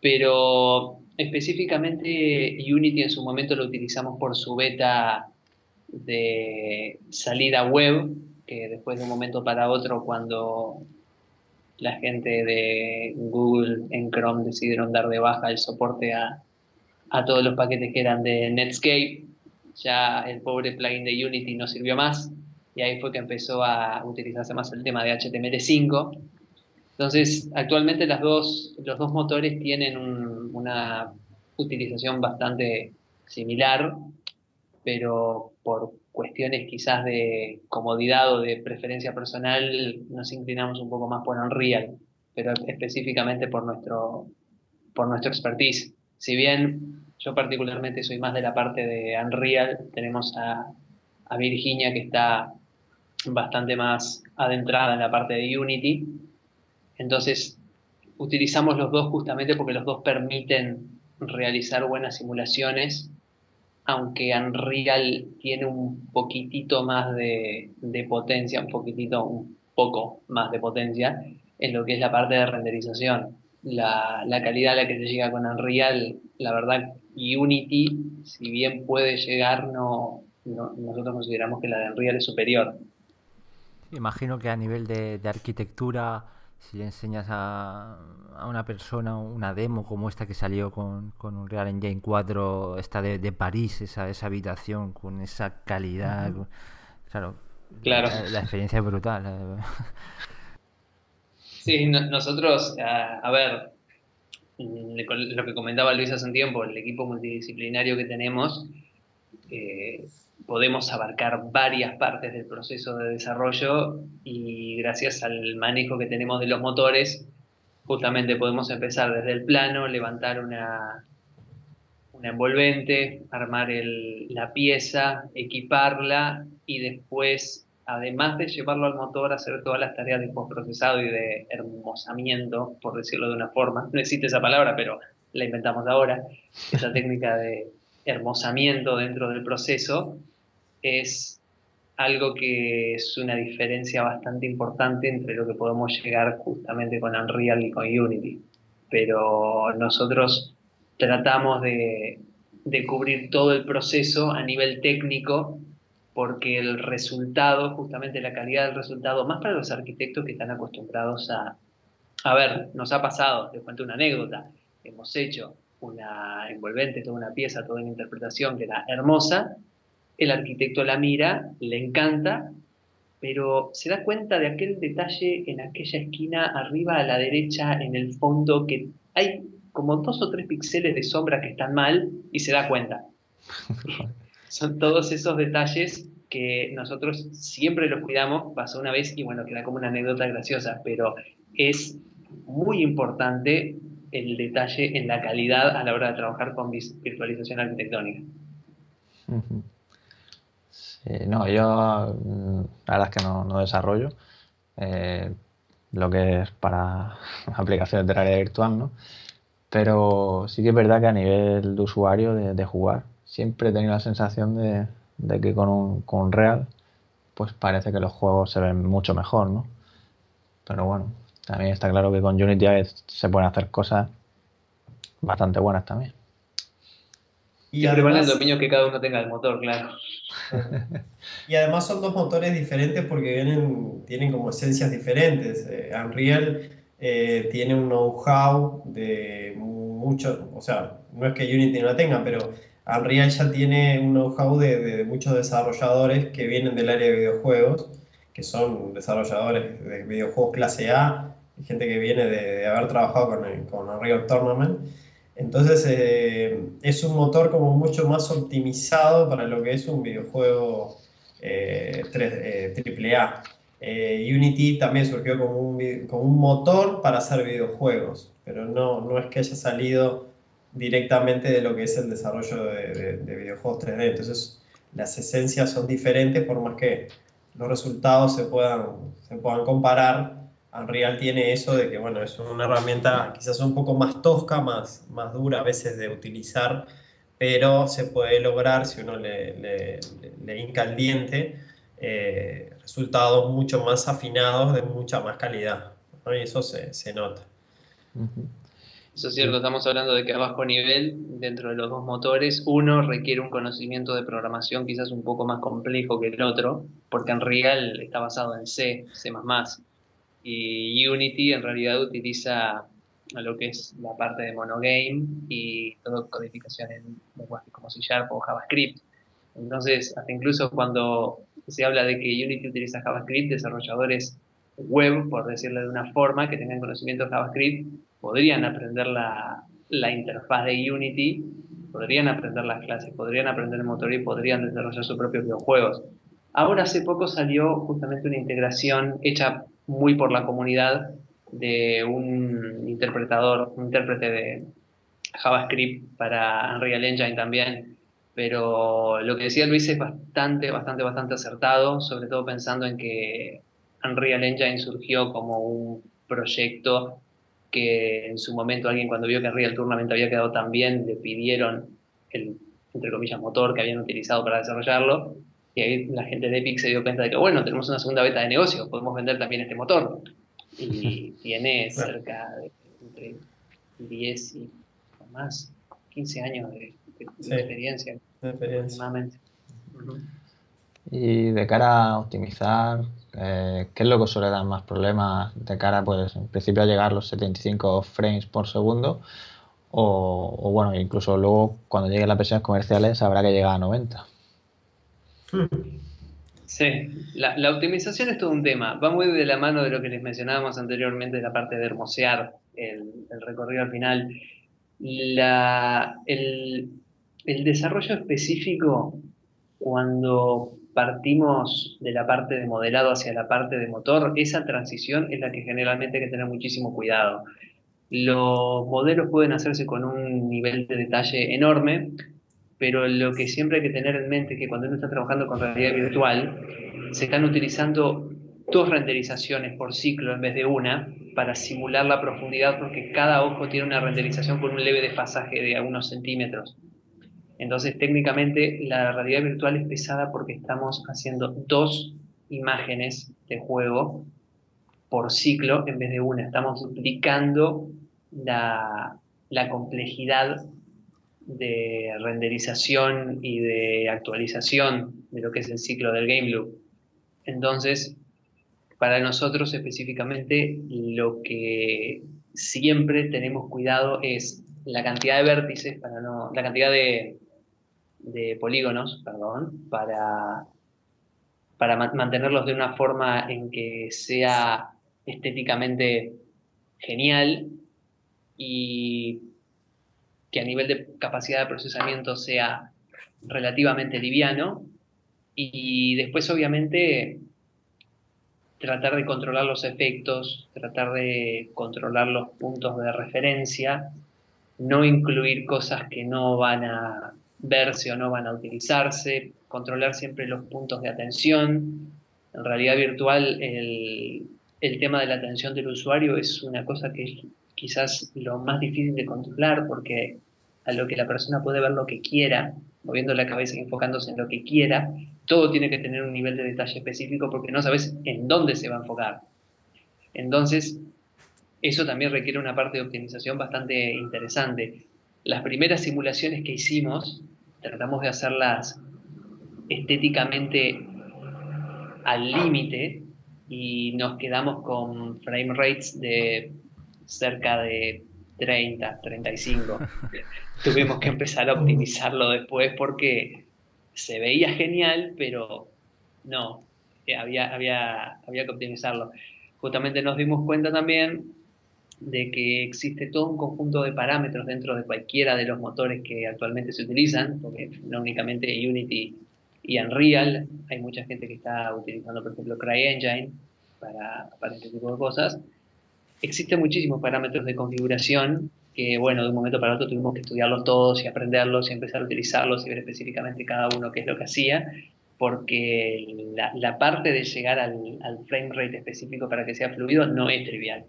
pero específicamente Unity en su momento lo utilizamos por su beta de salida web, que después de un momento para otro, cuando la gente de Google en Chrome decidieron dar de baja el soporte a, a todos los paquetes que eran de Netscape, ya el pobre plugin de Unity no sirvió más y ahí fue que empezó a utilizarse más el tema de HTML5. Entonces, actualmente las dos, los dos motores tienen una utilización bastante similar, pero por cuestiones quizás de comodidad o de preferencia personal nos inclinamos un poco más por Unreal, pero específicamente por nuestro, por nuestro expertise. Si bien yo particularmente soy más de la parte de Unreal, tenemos a, a Virginia que está bastante más adentrada en la parte de Unity. Entonces, utilizamos los dos justamente porque los dos permiten realizar buenas simulaciones, aunque Unreal tiene un poquitito más de, potencia, un poquitito, un poco más de potencia en lo que es la parte de renderización. La, calidad a la que se llega con Unreal, la verdad, Unity, si bien puede llegar, no, nosotros consideramos que la de Unreal es superior. Imagino que a nivel de, arquitectura, si le enseñas a, una persona una demo como esta que salió con, con un Real Engine 4, esta de, París, esa, esa habitación con esa calidad, claro, claro. La, experiencia es brutal. Sí, nosotros, a, ver, lo que comentaba Luis hace un tiempo, el equipo multidisciplinario que tenemos, eh, podemos abarcar varias partes del proceso de desarrollo y gracias al manejo que tenemos de los motores, justamente podemos empezar desde el plano, levantar una, envolvente, armar la pieza, equiparla y después, además de llevarlo al motor, hacer todas las tareas de postprocesado y de hermosamiento, por decirlo de una forma. No existe esa palabra, pero la inventamos ahora, esa técnica de hermosamiento dentro del proceso es algo que es una diferencia bastante importante entre lo que podemos llegar justamente con Unreal y con Unity. Pero nosotros tratamos de, cubrir todo el proceso a nivel técnico porque el resultado, justamente la calidad del resultado, más para los arquitectos que están acostumbrados a... A ver, nos ha pasado, les cuento una anécdota, hemos hecho una envolvente, toda una pieza, toda una interpretación que era hermosa, el arquitecto la mira, le encanta, pero se da cuenta de aquel detalle en aquella esquina arriba a la derecha, en el fondo, que hay como dos o tres píxeles de sombra que están mal y se da cuenta. Son todos esos detalles que nosotros siempre los cuidamos, pasó una vez y bueno, queda como una anécdota graciosa, pero es muy importante el detalle en la calidad a la hora de trabajar con virtualización arquitectónica. Eh, no, yo mm, la verdad es que no, desarrollo eh, lo que es para aplicaciones de realidad virtual, ¿no? Pero sí que es verdad que a nivel de usuario, de, jugar, siempre he tenido la sensación de, que con un, con Real, pues parece que los juegos se ven mucho mejor, ¿no? Pero bueno, también está claro que con Unity se pueden hacer cosas bastante buenas también. Y Siempre además, el dominio que cada uno tenga del motor, claro. Y además son dos motores diferentes porque vienen, tienen como esencias diferentes. Eh, Unreal eh, tiene un know-how de mucho, o sea, no es que Unity no la tenga, pero Unreal ya tiene un know-how de, muchos desarrolladores que vienen del área de videojuegos, que son desarrolladores de videojuegos clase A, gente que viene de, haber trabajado con, con Unreal Tournament. Entonces eh, es un motor como mucho más optimizado para lo que es un videojuego eh, AAA. Eh, Unity también surgió como un, como un, motor para hacer videojuegos, pero no, no es que haya salido directamente de lo que es el desarrollo de, videojuegos 3D. Entonces, las esencias son diferentes por más que los resultados se puedan, se puedan comparar. Unreal tiene eso de que, bueno, es una herramienta quizás un poco más tosca, más, más dura a veces de utilizar, pero se puede lograr si uno le, le, le hinca el diente, eh, resultados mucho más afinados de mucha más calidad. Y eso se, se nota. Eso es cierto, estamos hablando de que a bajo nivel, dentro de los dos motores, uno requiere un conocimiento de programación quizás un poco más complejo que el otro, porque en Real está basado en C, C++, y Unity en realidad utiliza lo que es la parte de monogame y todo codificación en lenguajes como C Sharp o JavaScript. Entonces, hasta incluso cuando se habla de que Unity utiliza JavaScript, desarrolladores web, por decirlo de una forma, que tengan conocimiento de JavaScript, podrían aprender la, la interfaz de Unity, podrían aprender las clases, podrían aprender el motor y podrían desarrollar sus propios videojuegos. Ahora hace poco salió justamente una integración hecha muy por la comunidad de un interpretador, un intérprete de JavaScript para Unreal Engine también, pero lo que decía Luis es bastante, bastante, bastante acertado, sobre todo pensando en que Unreal Engine surgió como un proyecto que en su momento alguien cuando vio que Real Tournament había quedado tan bien, le pidieron el, entre comillas, motor que habían utilizado para desarrollarlo, y ahí la gente de Epic se dio cuenta de que, bueno, tenemos una segunda beta de negocio, podemos vender también este motor. Y tiene cerca de entre 10 y más, 15 años de, experiencia. Y de cara a optimizar eh, ¿Qué es lo que suele dar más problemas de cara, pues, en principio a llegar a los 75 frames por segundo? O, bueno, incluso luego cuando lleguen las versiones comerciales habrá que llegar a 90. Sí, la, optimización es todo un tema. Va muy de la mano de lo que les mencionábamos anteriormente, la parte de hermosear el, recorrido al final. el, el desarrollo específico, cuando partimos de la parte de modelado hacia la parte de motor, esa transición es la que generalmente hay que tener muchísimo cuidado. Los modelos pueden hacerse con un nivel de detalle enorme, pero lo que siempre hay que tener en mente es que cuando uno está trabajando con realidad virtual, se están utilizando dos renderizaciones por ciclo en vez de una para simular la profundidad porque cada ojo tiene una renderización con un leve desfasaje de algunos centímetros. Entonces, técnicamente, la realidad virtual es pesada porque estamos haciendo dos imágenes de juego por ciclo en vez de una. Estamos duplicando la, complejidad de renderización y de actualización de lo que es el ciclo del game loop. Entonces, para nosotros específicamente, lo que siempre tenemos cuidado es la cantidad de vértices, para no, la cantidad de, de polígonos, perdón, para, para mantenerlos de una forma en que sea estéticamente genial y que a nivel de capacidad de procesamiento sea relativamente liviano y después obviamente tratar de controlar los efectos, tratar de controlar los puntos de referencia, no incluir cosas que no van a verse o no van a utilizarse, controlar siempre los puntos de atención. En realidad virtual el, tema de la atención del usuario es una cosa que es quizás lo más difícil de controlar porque a lo que la persona puede ver lo que quiera, moviendo la cabeza y enfocándose en lo que quiera, todo tiene que tener un nivel de detalle específico porque no sabes en dónde se va a enfocar. Entonces, eso también requiere una parte de optimización bastante interesante. Las primeras simulaciones que hicimos tratamos de hacerlas estéticamente al límite y nos quedamos con frame rates de cerca de 30, 35. Tuvimos que empezar a optimizarlo después porque se veía genial, pero no, había, había, había que optimizarlo. Justamente nos dimos cuenta también de que existe todo un conjunto de parámetros dentro de cualquiera de los motores que actualmente se utilizan, porque no únicamente Unity y Unreal, hay mucha gente que está utilizando, por ejemplo, CryEngine para, para este tipo de cosas. Existen muchísimos parámetros de configuración que, bueno, de un momento para otro tuvimos que estudiarlos todos y aprenderlos y empezar a utilizarlos y ver específicamente cada uno qué es lo que hacía, porque la, parte de llegar al, al frame rate específico para que sea fluido no es trivial.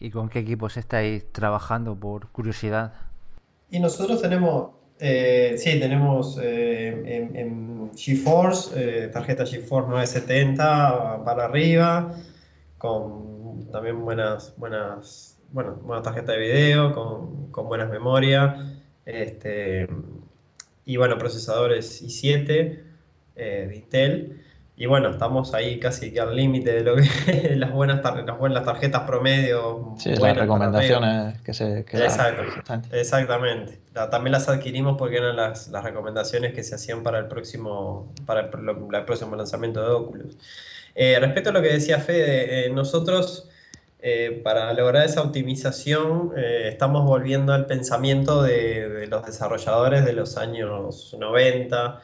¿Y con qué equipos estáis trabajando por curiosidad? Y nosotros tenemos eh, sí, tenemos eh, en, GeForce, eh, tarjeta GeForce 970 para arriba, con también buenas, buenas, bueno, buena tarjeta de video, con, con buenas memorias, este, y bueno, procesadores i7 de Intel. Y bueno, estamos ahí casi que al límite de lo que las buenas, las buenas tarjetas promedio. Sí, las recomendaciones que se que Exactamente. también las adquirimos porque eran las, las, recomendaciones que se hacían para el próximo, para el, próximo lanzamiento de Oculus. Eh, respecto a lo que decía Fede, eh, nosotros eh, para lograr esa optimización estamos volviendo al pensamiento de, de los desarrolladores de los años 90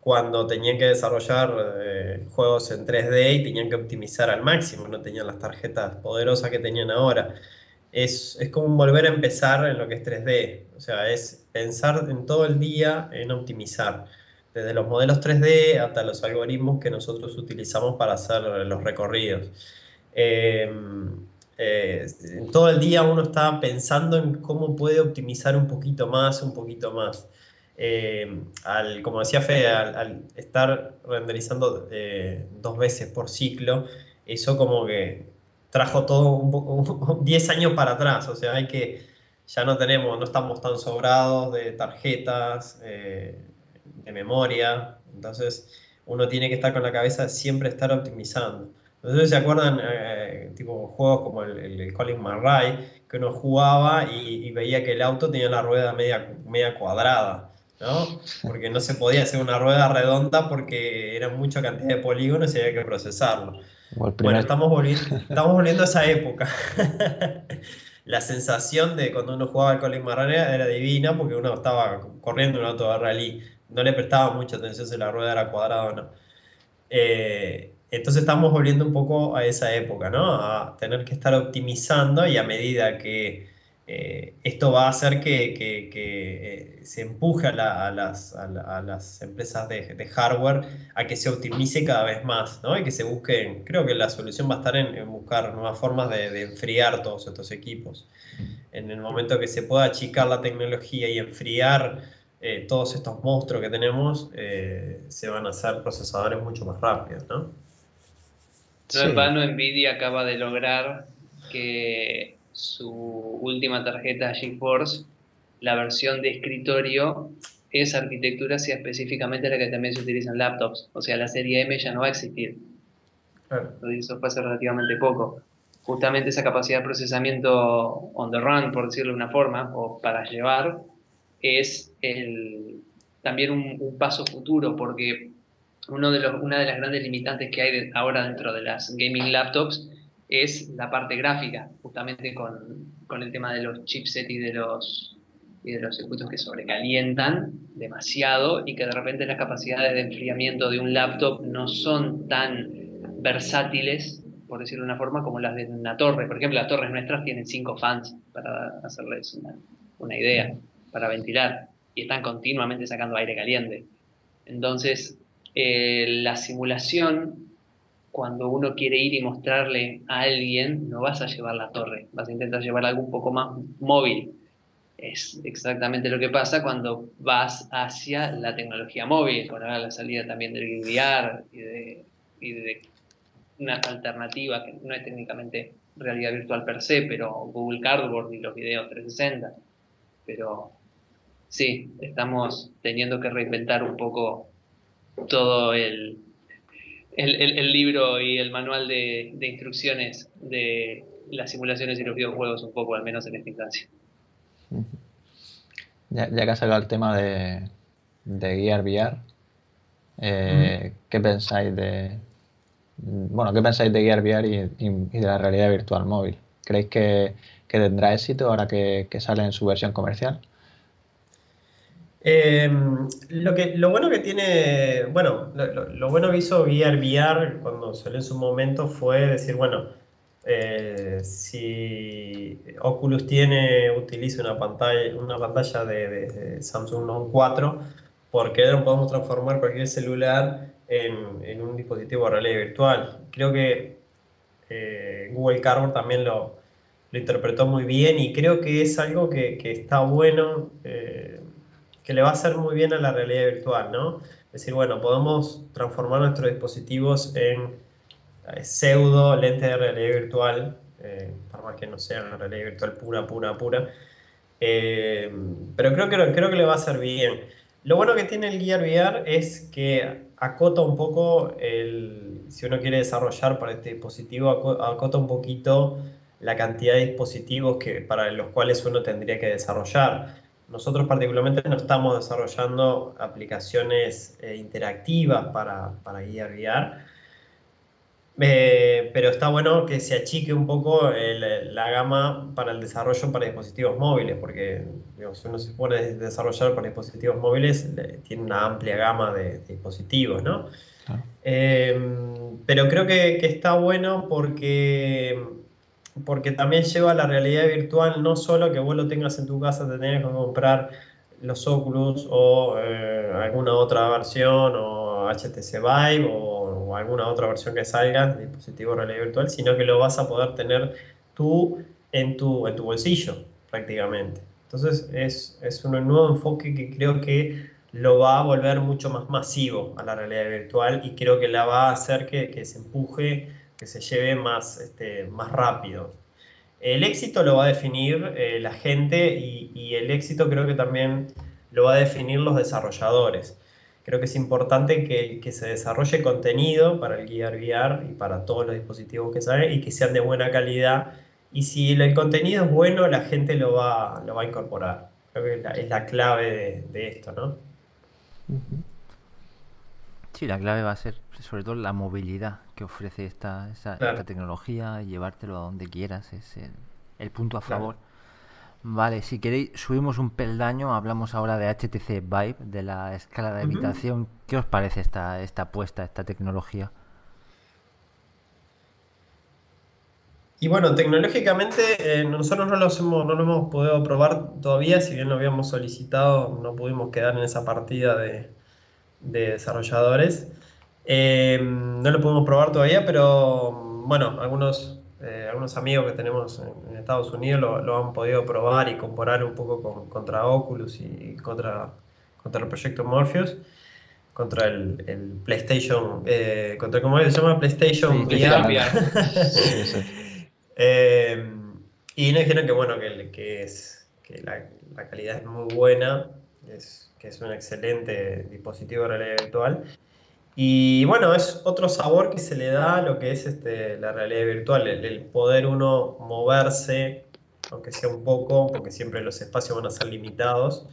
cuando tenían que desarrollar juegos en 3D y tenían que optimizar al máximo, no tenían las tarjetas poderosas que tenían ahora. Es, es como volver a empezar en lo que es 3D, o sea, es pensar en todo el día en optimizar, desde los modelos 3D hasta los algoritmos que nosotros utilizamos para hacer los recorridos. Em, eh, todo el día uno está pensando en cómo puede optimizar un poquito más, un poquito más. Eh, al, como decía Fede, al, estar renderizando eh, dos veces por ciclo, eso como que trajo todo un poco 10 años para atrás, o sea, hay que, ya no tenemos, no estamos tan sobrados de tarjetas, eh, de memoria, entonces uno tiene que estar con la cabeza siempre estar optimizando. Entonces se acuerdan, tipo juegos como el, el, Colin McRae, que uno jugaba y, y, veía que el auto tenía la rueda media, media cuadrada. ¿no? Porque no se podía hacer una rueda redonda porque era mucha cantidad de polígonos y había que procesarlo. Bueno, estamos volviendo, estamos volviendo a esa época. la sensación de cuando uno jugaba al Colin Marrera era divina porque uno estaba corriendo un auto de rally, no le prestaba mucha atención si la rueda era cuadrada o no. Eh, entonces estamos volviendo un poco a esa época, ¿no? A tener que estar optimizando y a medida que eh, esto va a hacer que, eh, se empuje a, las, empresas de, hardware a que se optimice cada vez más, ¿no? Y que se busquen, creo que la solución va a estar en, buscar nuevas formas de, enfriar todos estos equipos. En el momento que se pueda achicar la tecnología y enfriar eh, todos estos monstruos que tenemos, se van a hacer procesadores mucho más rápidos, ¿no? en vano Nvidia acaba de lograr que su última tarjeta GeForce, la versión de escritorio, esa arquitectura sea específicamente la que también se utiliza en laptops. O sea, la serie M ya no va a existir. Eso fue hace relativamente poco. Justamente esa capacidad de procesamiento on the run, por decirlo de una forma, o para llevar, es el, también un, paso futuro, porque uno de los, una de las grandes limitantes que hay ahora dentro de las gaming laptops es la parte gráfica, justamente con, el tema de los chipsets y de los, y de los circuitos que sobrecalientan demasiado y que de repente las capacidades de enfriamiento de un laptop no son tan versátiles, por decirlo de una forma, como las de una torre. Por ejemplo, las torres nuestras tienen cinco fans, para hacerles una, idea, para ventilar, y están continuamente sacando aire caliente. Entonces, eh, la simulación cuando uno quiere ir y mostrarle a alguien, no vas a llevar la torre, vas a intentar llevar algo un poco más móvil. Es exactamente lo que pasa cuando vas hacia la tecnología móvil, con la salida también del VR y de, y de una alternativa que no es técnicamente realidad virtual per se, pero Google Cardboard y los videos 360. Pero sí, estamos teniendo que reinventar un poco todo el, el, libro y el manual de, instrucciones de las simulaciones y los videojuegos un poco, al menos en esta instancia. Ya, que has sacado el tema de, de guiar VR, eh, ¿qué pensáis de bueno, qué pensáis de Gear VR y, de la realidad virtual móvil? ¿Creéis que, tendrá éxito ahora que, sale en su versión comercial? Em, lo, que, lo bueno que tiene, bueno, lo, bueno que hizo Gear VR cuando salió en su momento fue decir, bueno, eh, si Oculus tiene, utiliza una pantalla, una pantalla de, Samsung Note 4, ¿por qué no podemos transformar cualquier celular en, un dispositivo de realidad virtual. Creo que eh, Google Cardboard también lo, interpretó muy bien y creo que es algo que, está bueno, eh, que le va a hacer muy bien a la realidad virtual, ¿no? Es decir, bueno, podemos transformar nuestros dispositivos en eh, pseudo lentes de realidad virtual, para más que no sean realidad virtual pura, pura, pura. pero creo que, creo que le va a hacer bien. Lo bueno que tiene el Gear VR es que acota un poco el, si uno quiere desarrollar para este dispositivo, acota un poquito la cantidad de dispositivos que, para los cuales uno tendría que desarrollar. Nosotros particularmente no estamos desarrollando aplicaciones eh, interactivas para, para guiar VR, eh, pero está bueno que se achique un poco la gama para el desarrollo para dispositivos móviles, porque si uno se pone a desarrollar para dispositivos móviles, tiene una amplia gama de, dispositivos, ¿no? Eh, pero creo que, está bueno porque, porque también lleva a la realidad virtual no solo que vos lo tengas en tu casa, te tenés que comprar los Oculus o eh, alguna otra versión o HTC Vive o alguna otra versión que salga de dispositivo de realidad virtual, sino que lo vas a poder tener tú en tu, en tu bolsillo prácticamente. Entonces es, es un nuevo enfoque que creo que lo va a volver mucho más masivo a la realidad virtual y creo que la va a hacer que, que se empuje, que se lleve más, este, más rápido. El éxito lo va a definir eh, la gente y, y, el éxito creo que también lo va a definir los desarrolladores creo que es importante que, se desarrolle contenido para el Gear VR y para todos los dispositivos que salen y que sean de buena calidad. Y si el contenido es bueno, la gente lo va, lo va a incorporar. Creo que es la, clave de, esto, ¿no? Sí, la clave va a ser sobre todo la movilidad que ofrece esta, esta, tecnología, llevártelo a donde quieras, es el, punto a favor. Vale, si queréis, subimos un peldaño, hablamos ahora de HTC Vive, de la escala de habitación. ¿Qué os parece esta, esta apuesta, esta tecnología? Y bueno, tecnológicamente eh, nosotros no lo, hemos, no lo hemos podido probar todavía, si bien lo habíamos solicitado, no pudimos quedar en esa partida de, desarrolladores. Eh, no lo podemos probar todavía, pero bueno, algunos eh, algunos amigos que tenemos en, Estados Unidos lo, han podido probar y comparar un poco contra Oculus y contra, contra el proyecto Morpheus, contra el, PlayStation, eh, contra cómo se llama PlayStation VR. Eh, y nos dijeron que bueno, que, que es, que la, la, calidad es muy buena, es, que es un excelente dispositivo de realidad virtual y bueno, es otro sabor que se le da a lo que es este, la realidad virtual, el, poder uno moverse, aunque sea un poco, porque siempre los espacios van a ser limitados.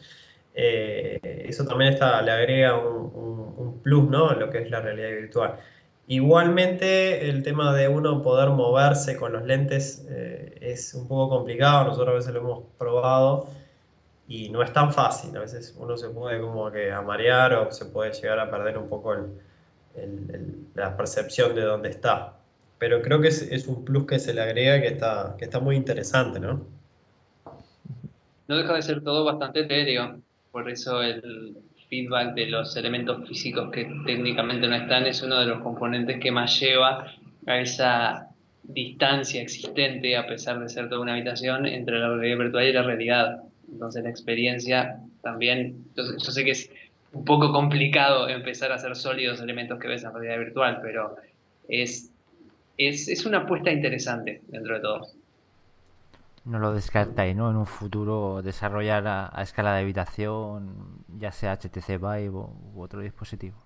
Eh, eso también está, le agrega un, plus ¿no? a lo que es la realidad virtual. Igualmente, el tema de uno poder moverse con los lentes eh, es un poco complicado, nosotros a veces lo hemos probado y no es tan fácil, a veces uno se puede como que amarear o se puede llegar a perder un poco el, la percepción de dónde está. Pero creo que es, un plus que se le agrega que está, que está muy interesante, ¿no? No deja de ser todo bastante etéreo, por eso el feedback de los elementos físicos que técnicamente no están es uno de los componentes que más lleva a esa distancia existente, a pesar de ser toda una habitación, entre la realidad virtual y la realidad. Entonces la experiencia también, yo sé que es un poco complicado empezar a hacer sólidos elementos que ves en realidad virtual, pero es, es, una apuesta interesante dentro de todo. No lo descartáis, ¿no? En un futuro desarrollar a, escala de habitación, ya sea HTC Vive u otro dispositivo.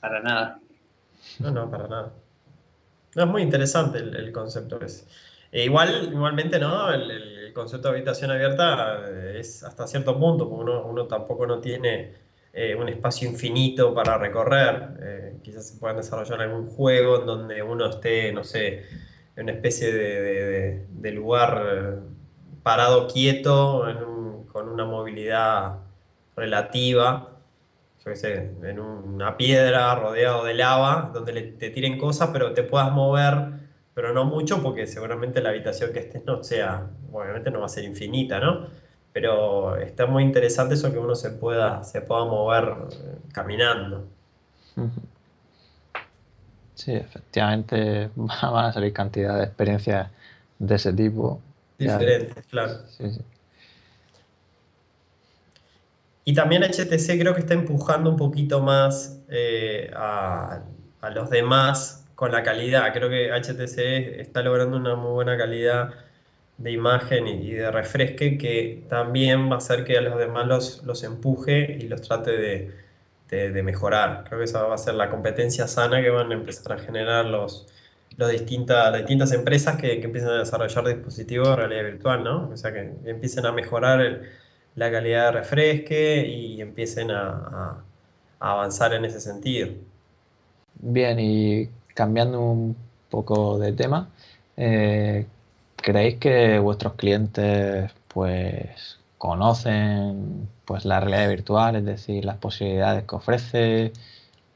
Para nada. No, no, para nada. No, es muy interesante el, concepto ese. E igual, igualmente, ¿no? El, concepto de habitación abierta es hasta cierto punto, porque uno, tampoco no tiene eh, un espacio infinito para recorrer. Eh, quizás se puedan desarrollar algún juego en donde uno esté, no sé, en una especie de, lugar parado quieto, con una movilidad relativa yo sé, en una piedra rodeado de lava, donde te tiren cosas, pero te puedas mover, pero no mucho, porque seguramente la habitación que estés no sea, obviamente no va a ser infinita, ¿no? Pero está muy interesante eso que uno se pueda, se pueda mover eh, caminando. Sí, efectivamente van a salir cantidad de experiencias de ese tipo. Diferentes, claro. Sí, sí. Y también HTC creo que está empujando un poquito más eh, a, los demás con la calidad. Creo que HTC está logrando una muy buena calidad de imagen y, de refresque que también va a hacer que a los demás los, los empuje y los trate de, mejorar. Creo que esa va a ser la competencia sana que van a empezar a generar los, los distintas, las distintas empresas que, que empiezan a desarrollar dispositivos de realidad virtual, ¿no? O sea, que empiecen a mejorar la calidad de refresque y empiecen a, avanzar en ese sentido. Bien, y cambiando un poco de tema, eh, ¿creéis que vuestros clientes pues conocen pues la realidad virtual, es decir, las posibilidades que ofrece?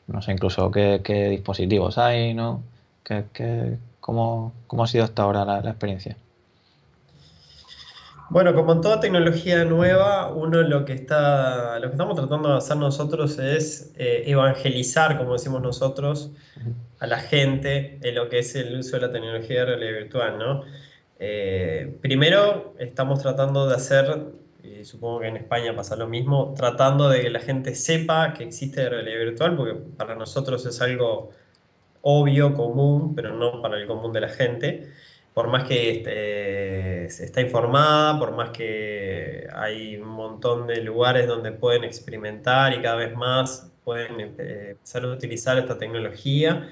No sé, incluso qué, dispositivos hay, ¿no? ¿Qué, cómo, ha sido hasta ahora la experiencia? Bueno, como en toda tecnología nueva, uno lo que está, lo que estamos tratando de hacer nosotros es eh, evangelizar, como decimos nosotros, a la gente en lo que es el uso de la tecnología de realidad virtual, ¿no? Eh, primero, estamos tratando de hacer, y supongo que en España pasa lo mismo, tratando de que la gente sepa que existe realidad virtual, porque para nosotros es algo obvio, común, pero no para el común de la gente por más que este, está informada, por más que hay un montón de lugares donde pueden experimentar y cada vez más pueden eh, empezar a utilizar esta tecnología.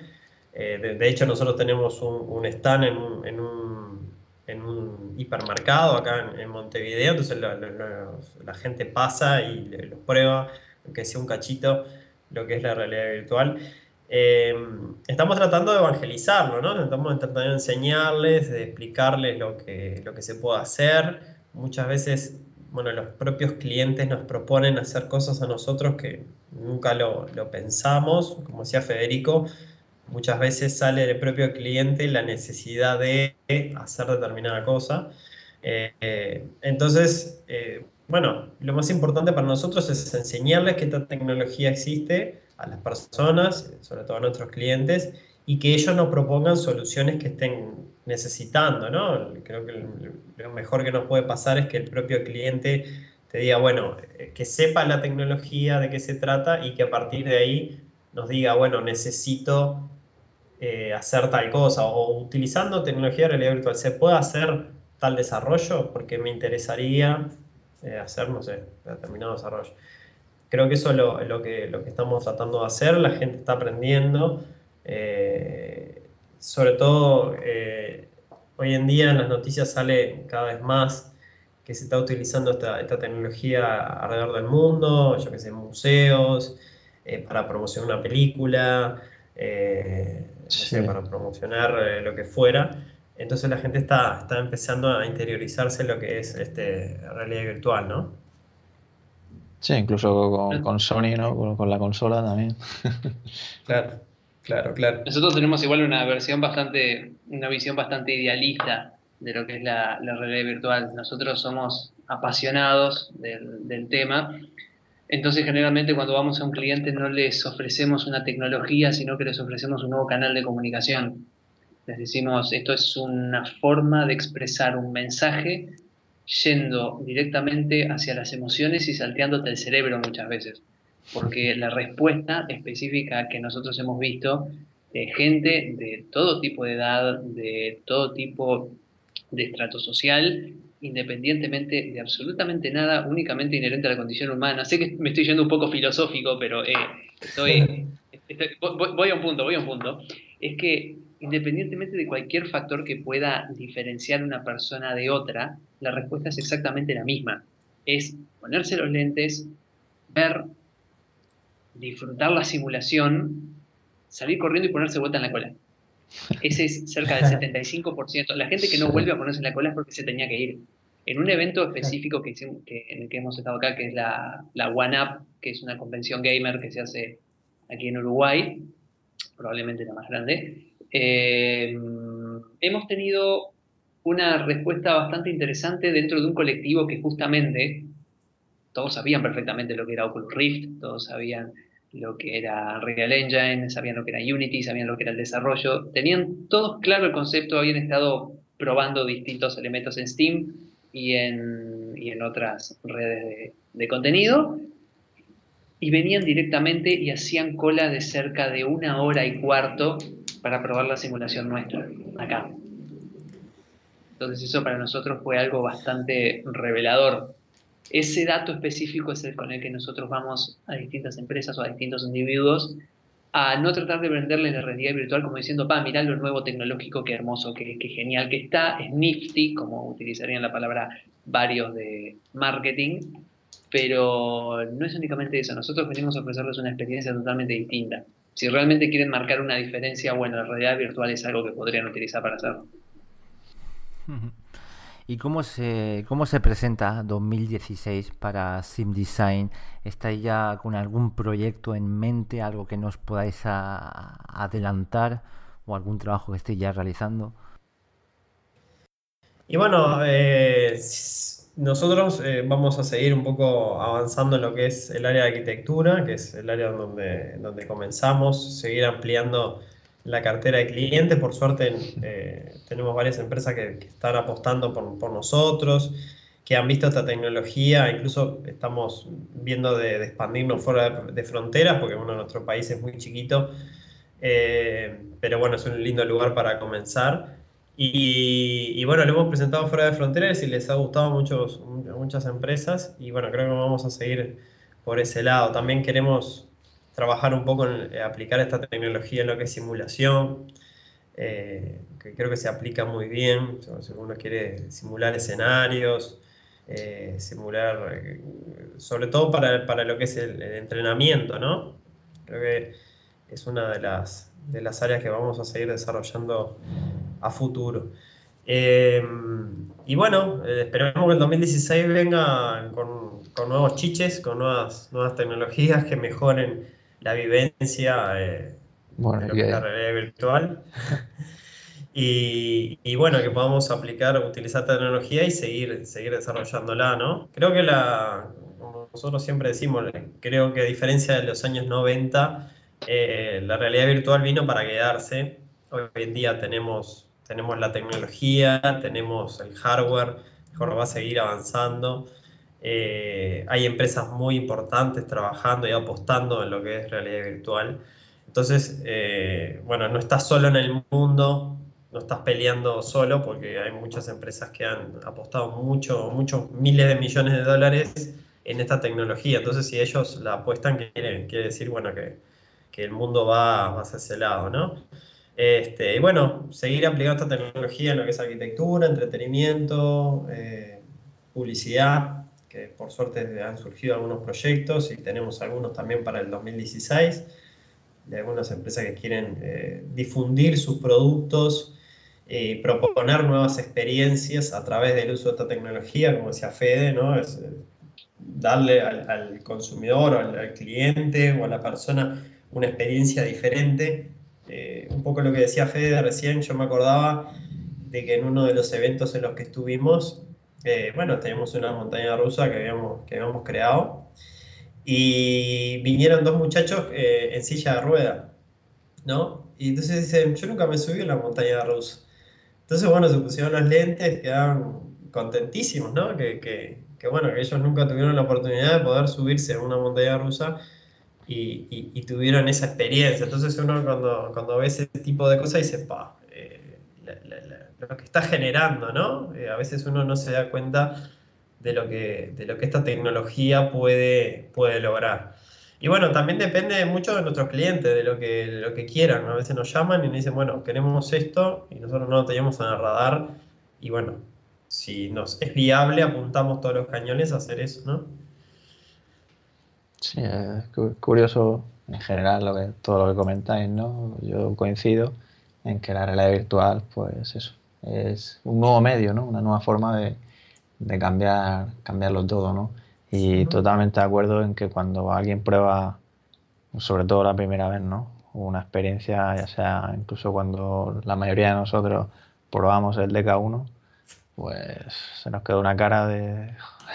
Eh, de, hecho, nosotros tenemos un, stand en un, en, un, hipermercado acá en, Montevideo, entonces la gente pasa y lo prueba, aunque sea un cachito, lo que es la realidad virtual. Em, estamos tratando de evangelizarlo, ¿no? Estamos tratando de enseñarles, de explicarles lo que, lo que se puede hacer. Muchas veces, bueno, los propios clientes nos proponen hacer cosas a nosotros que nunca lo, lo pensamos. Como decía Federico, muchas veces sale del propio cliente la necesidad de hacer determinada cosa. Eh, entonces, eh, bueno, lo más importante para nosotros es enseñarles que esta tecnología existe a las personas, sobre todo a nuestros clientes, y que ellos nos propongan soluciones que estén necesitando, ¿no? Creo que lo mejor que nos puede pasar es que el propio cliente te diga, bueno, eh, que sepa la tecnología, de qué se trata y que a partir de ahí nos diga, bueno, necesito eh, hacer tal cosa o utilizando tecnología de realidad virtual, ¿se puede hacer tal desarrollo? Porque me interesaría eh, hacer, no sé, determinado desarrollo. Creo que eso es lo, que, lo que estamos tratando de hacer, la gente está aprendiendo, eh, sobre todo eh, hoy en día en las noticias sale cada vez más que se está utilizando esta, esta tecnología alrededor del mundo, yo que sé, museos, para promocionar una película, para promocionar lo que fuera. Entonces la gente está, está empezando a interiorizarse en lo que es este, realidad virtual, ¿no? Sí, incluso con, Sony, ¿no? Con, la consola también. claro, claro, claro. Nosotros tenemos igual una versión bastante, una visión bastante idealista de lo que es la, realidad virtual. Nosotros somos apasionados del, tema. Entonces, generalmente cuando vamos a un cliente no les ofrecemos una tecnología, sino que les ofrecemos un nuevo canal de comunicación. Les decimos, esto es una forma de expresar un mensaje yendo directamente hacia las emociones y salteándote el cerebro muchas veces. Porque la respuesta específica que nosotros hemos visto de gente de todo tipo de edad, de todo tipo de estrato social, independientemente de absolutamente nada, únicamente inherente a la condición humana. Sé que me estoy yendo un poco filosófico, pero eh, estoy, voy, a un punto, voy a un punto. Es que independientemente de cualquier factor que pueda diferenciar una persona de otra, la respuesta es exactamente la misma. Es ponerse los lentes, ver, disfrutar la simulación, salir corriendo y ponerse vuelta en la cola. Ese es cerca del 75%. La gente que no vuelve a ponerse en la cola es porque se tenía que ir. En un evento específico que, en el que hemos estado acá, que es la, la One Up, que es una convención gamer que se hace aquí en Uruguay, probablemente la más grande, eh, hemos tenido una respuesta bastante interesante dentro de un colectivo que justamente todos sabían perfectamente lo que era Oculus Rift, todos sabían lo que era Real Engine, sabían lo que era Unity, sabían lo que era el desarrollo, tenían todos claro el concepto, habían estado probando distintos elementos en Steam y en, y en otras redes de, de contenido, y venían directamente y hacían cola de cerca de una hora y cuarto para probar la simulación nuestra, acá. Entonces eso para nosotros fue algo bastante revelador. Ese dato específico es el con el que nosotros vamos a distintas empresas o a distintos individuos a no tratar de venderles la realidad virtual como diciendo, pa, mirá lo nuevo tecnológico, qué hermoso, qué, qué genial que está, es nifty, como utilizarían la palabra varios de marketing, pero no es únicamente eso, nosotros venimos a ofrecerles una experiencia totalmente distinta. Si realmente quieren marcar una diferencia, bueno, la realidad virtual es algo que podrían utilizar para hacerlo. ¿Y cómo se, cómo se presenta 2016 para SimDesign? ¿Estáis ya con algún proyecto en mente, algo que nos podáis adelantar o algún trabajo que estéis ya realizando? Y bueno, eh, nosotros eh, vamos a seguir un poco avanzando en lo que es el área de arquitectura, que es el área donde, donde comenzamos, seguir ampliando la cartera de clientes. Por suerte eh, tenemos varias empresas que, están apostando por, por, nosotros, que han visto esta tecnología, incluso estamos viendo de, expandirnos fuera de, fronteras, porque bueno, nuestro país es muy chiquito, eh, pero bueno, es un lindo lugar para comenzar. Y, bueno, lo hemos presentado fuera de fronteras y les ha gustado muchos, muchas empresas y bueno, creo que vamos a seguir por ese lado. También queremos trabajar un poco en eh, aplicar esta tecnología en lo que es simulación, eh, que creo que se aplica muy bien, si uno quiere simular escenarios, eh, simular, sobre todo para, para, lo que es el, entrenamiento, ¿no? Creo que es una de las, de las áreas que vamos a seguir desarrollando a futuro. Eh, y bueno, eh, esperamos que el 2016 venga con, con, nuevos chiches, con nuevas, nuevas tecnologías que mejoren la vivencia eh, bueno, de la realidad virtual. y, y, bueno, que podamos aplicar, utilizar tecnología y seguir, seguir desarrollándola, ¿no? Creo que la, como nosotros siempre decimos, creo que a diferencia de los años 90, la realidad virtual vino para quedarse. Hoy en día tenemos tenemos la tecnología, tenemos el hardware, mejor va a seguir avanzando. Eh, hay empresas muy importantes trabajando y apostando en lo que es realidad virtual. Entonces, eh, bueno, no estás solo en el mundo, no estás peleando solo porque hay muchas empresas que han apostado mucho, muchos miles de millones de dólares en esta tecnología. Entonces, si ellos la apuestan, quiere, quiere decir, bueno, que, que el mundo va, hacia ese lado, ¿no? Este, y bueno, seguir aplicando esta tecnología en lo que es arquitectura, entretenimiento, eh, publicidad, por suerte han surgido algunos proyectos y tenemos algunos también para el 2016, de algunas empresas que quieren eh, difundir sus productos y proponer nuevas experiencias a través del uso de esta tecnología, como decía Fede, ¿no? Es, eh, darle al, consumidor o al, cliente o a la persona una experiencia diferente eh, un poco lo que decía Fede recién, yo me acordaba de que en uno de los eventos en los que estuvimos, eh, bueno, teníamos una montaña rusa que habíamos, que habíamos creado y vinieron dos muchachos eh, en silla de rueda, ¿no? Y entonces dicen, yo nunca me subí a la montaña rusa. Entonces, bueno, se pusieron los lentes, quedaban contentísimos, ¿no? Que, que, que, bueno, que ellos nunca tuvieron la oportunidad de poder subirse a una montaña rusa y, tuvieron esa experiencia. Entonces uno cuando, cuando ve ese tipo de cosas dice, pa, eh, lo que está generando, ¿no? Eh, a veces uno no se da cuenta de lo que, de lo que esta tecnología puede, puede lograr. Y bueno, también depende mucho de nuestros clientes, de lo que, lo que quieran. A veces nos llaman y nos dicen, bueno, queremos esto y nosotros no lo teníamos en el radar. Y bueno, si nos es viable, apuntamos todos los cañones a hacer eso, ¿no? Sí, es curioso en general lo que, todo lo que comentáis, ¿no? Yo coincido en que la realidad virtual, pues eso, es un nuevo medio, ¿no? Una nueva forma de, de cambiar, cambiarlo todo, ¿no? Y totalmente de acuerdo en que cuando alguien prueba, sobre todo la primera vez, ¿no? Una experiencia, ya sea incluso cuando la mayoría de nosotros probamos el DK1, pues se nos quedó una cara de,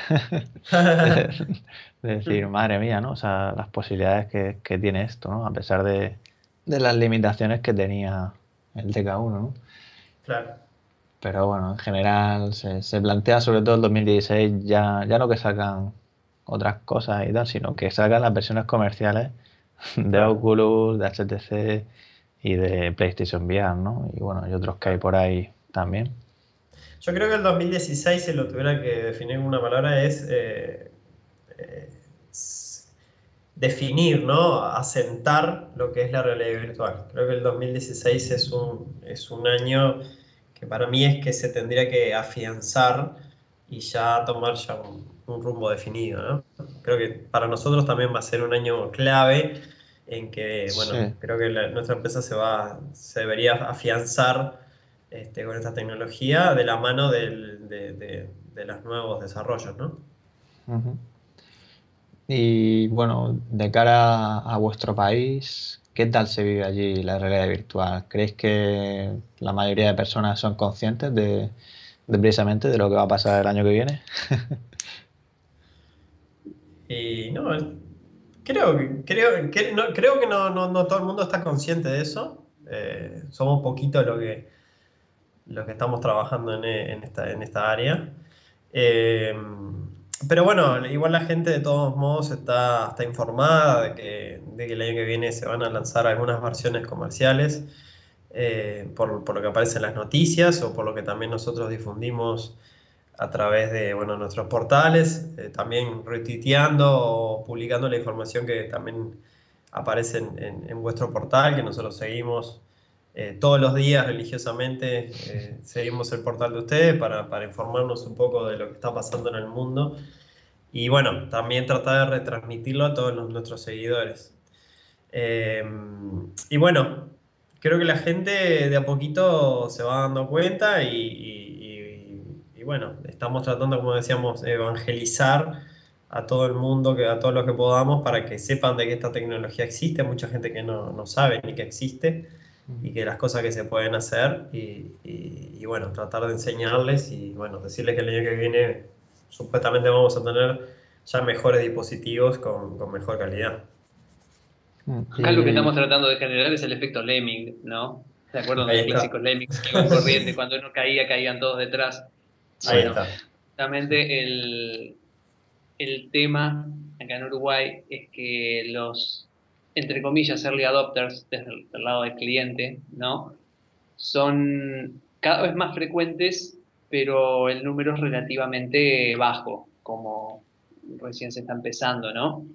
de, decir, madre mía, ¿no? O sea, las posibilidades que, que tiene esto, ¿no? A pesar de, de, las limitaciones que tenía el DK1, ¿no? Claro. Pero bueno, en general se, se plantea sobre todo el 2016 ya, ya no que sacan otras cosas y tal, sino que sacan las versiones comerciales de Oculus, de HTC y de PlayStation VR, ¿no? Y bueno, y otros que hay por ahí también. Yo creo que el 2016, si lo tuviera que definir con una palabra, es eh, eh, definir, ¿no? Asentar lo que es la realidad virtual. Creo que el 2016 es un, es un año que para mí es que se tendría que afianzar y ya tomar ya un, rumbo definido, ¿no? Creo que para nosotros también va a ser un año clave en que, bueno, creo que nuestra empresa se va, se debería afianzar este, con esta tecnología de la mano de, los nuevos desarrollos, ¿no? Y bueno, de cara a vuestro país, ¿qué tal se vive allí la realidad virtual? ¿Creéis que la mayoría de personas son conscientes de, precisamente de lo que va a pasar el año que viene? y no, creo, creo, que, no, creo que no, todo el mundo está consciente de eso. Eh, somos poquito lo que los que estamos trabajando en, en, esta, en esta, área. Eh, pero bueno, igual la gente de todos modos está, está informada de que, de que, el año que viene se van a lanzar algunas versiones comerciales eh, por, por, lo que aparece en las noticias o por lo que también nosotros difundimos a través de bueno, nuestros portales, eh, también retuiteando o publicando la información que también aparece en, en vuestro portal, que nosotros seguimos eh, todos los días religiosamente eh, seguimos el portal de ustedes para, para, informarnos un poco de lo que está pasando en el mundo. Y bueno, también tratar de retransmitirlo a todos nuestros seguidores. Eh, y bueno, creo que la gente de a poquito se va dando cuenta y, y, y bueno, estamos tratando, como decíamos, evangelizar a todo el mundo, que, a todos los que podamos, para que sepan de que esta tecnología existe, mucha gente que no, no sabe ni que existe y que las cosas que se pueden hacer y, y, bueno, tratar de enseñarles y bueno, decirles que el año que viene supuestamente vamos a tener ya mejores dispositivos con, con mejor calidad. Acá lo que estamos tratando de generar es el efecto Lemming, ¿no? ¿Se acuerdan de los clásicos Lemmings que iban corriente? Cuando uno caía, caían todos detrás. Ahí está. Justamente el, el tema acá en Uruguay es que los entre comillas, early adopters desde el, lado del cliente, ¿no? Son cada vez más frecuentes, pero el número es relativamente bajo, como recién se está empezando, ¿no?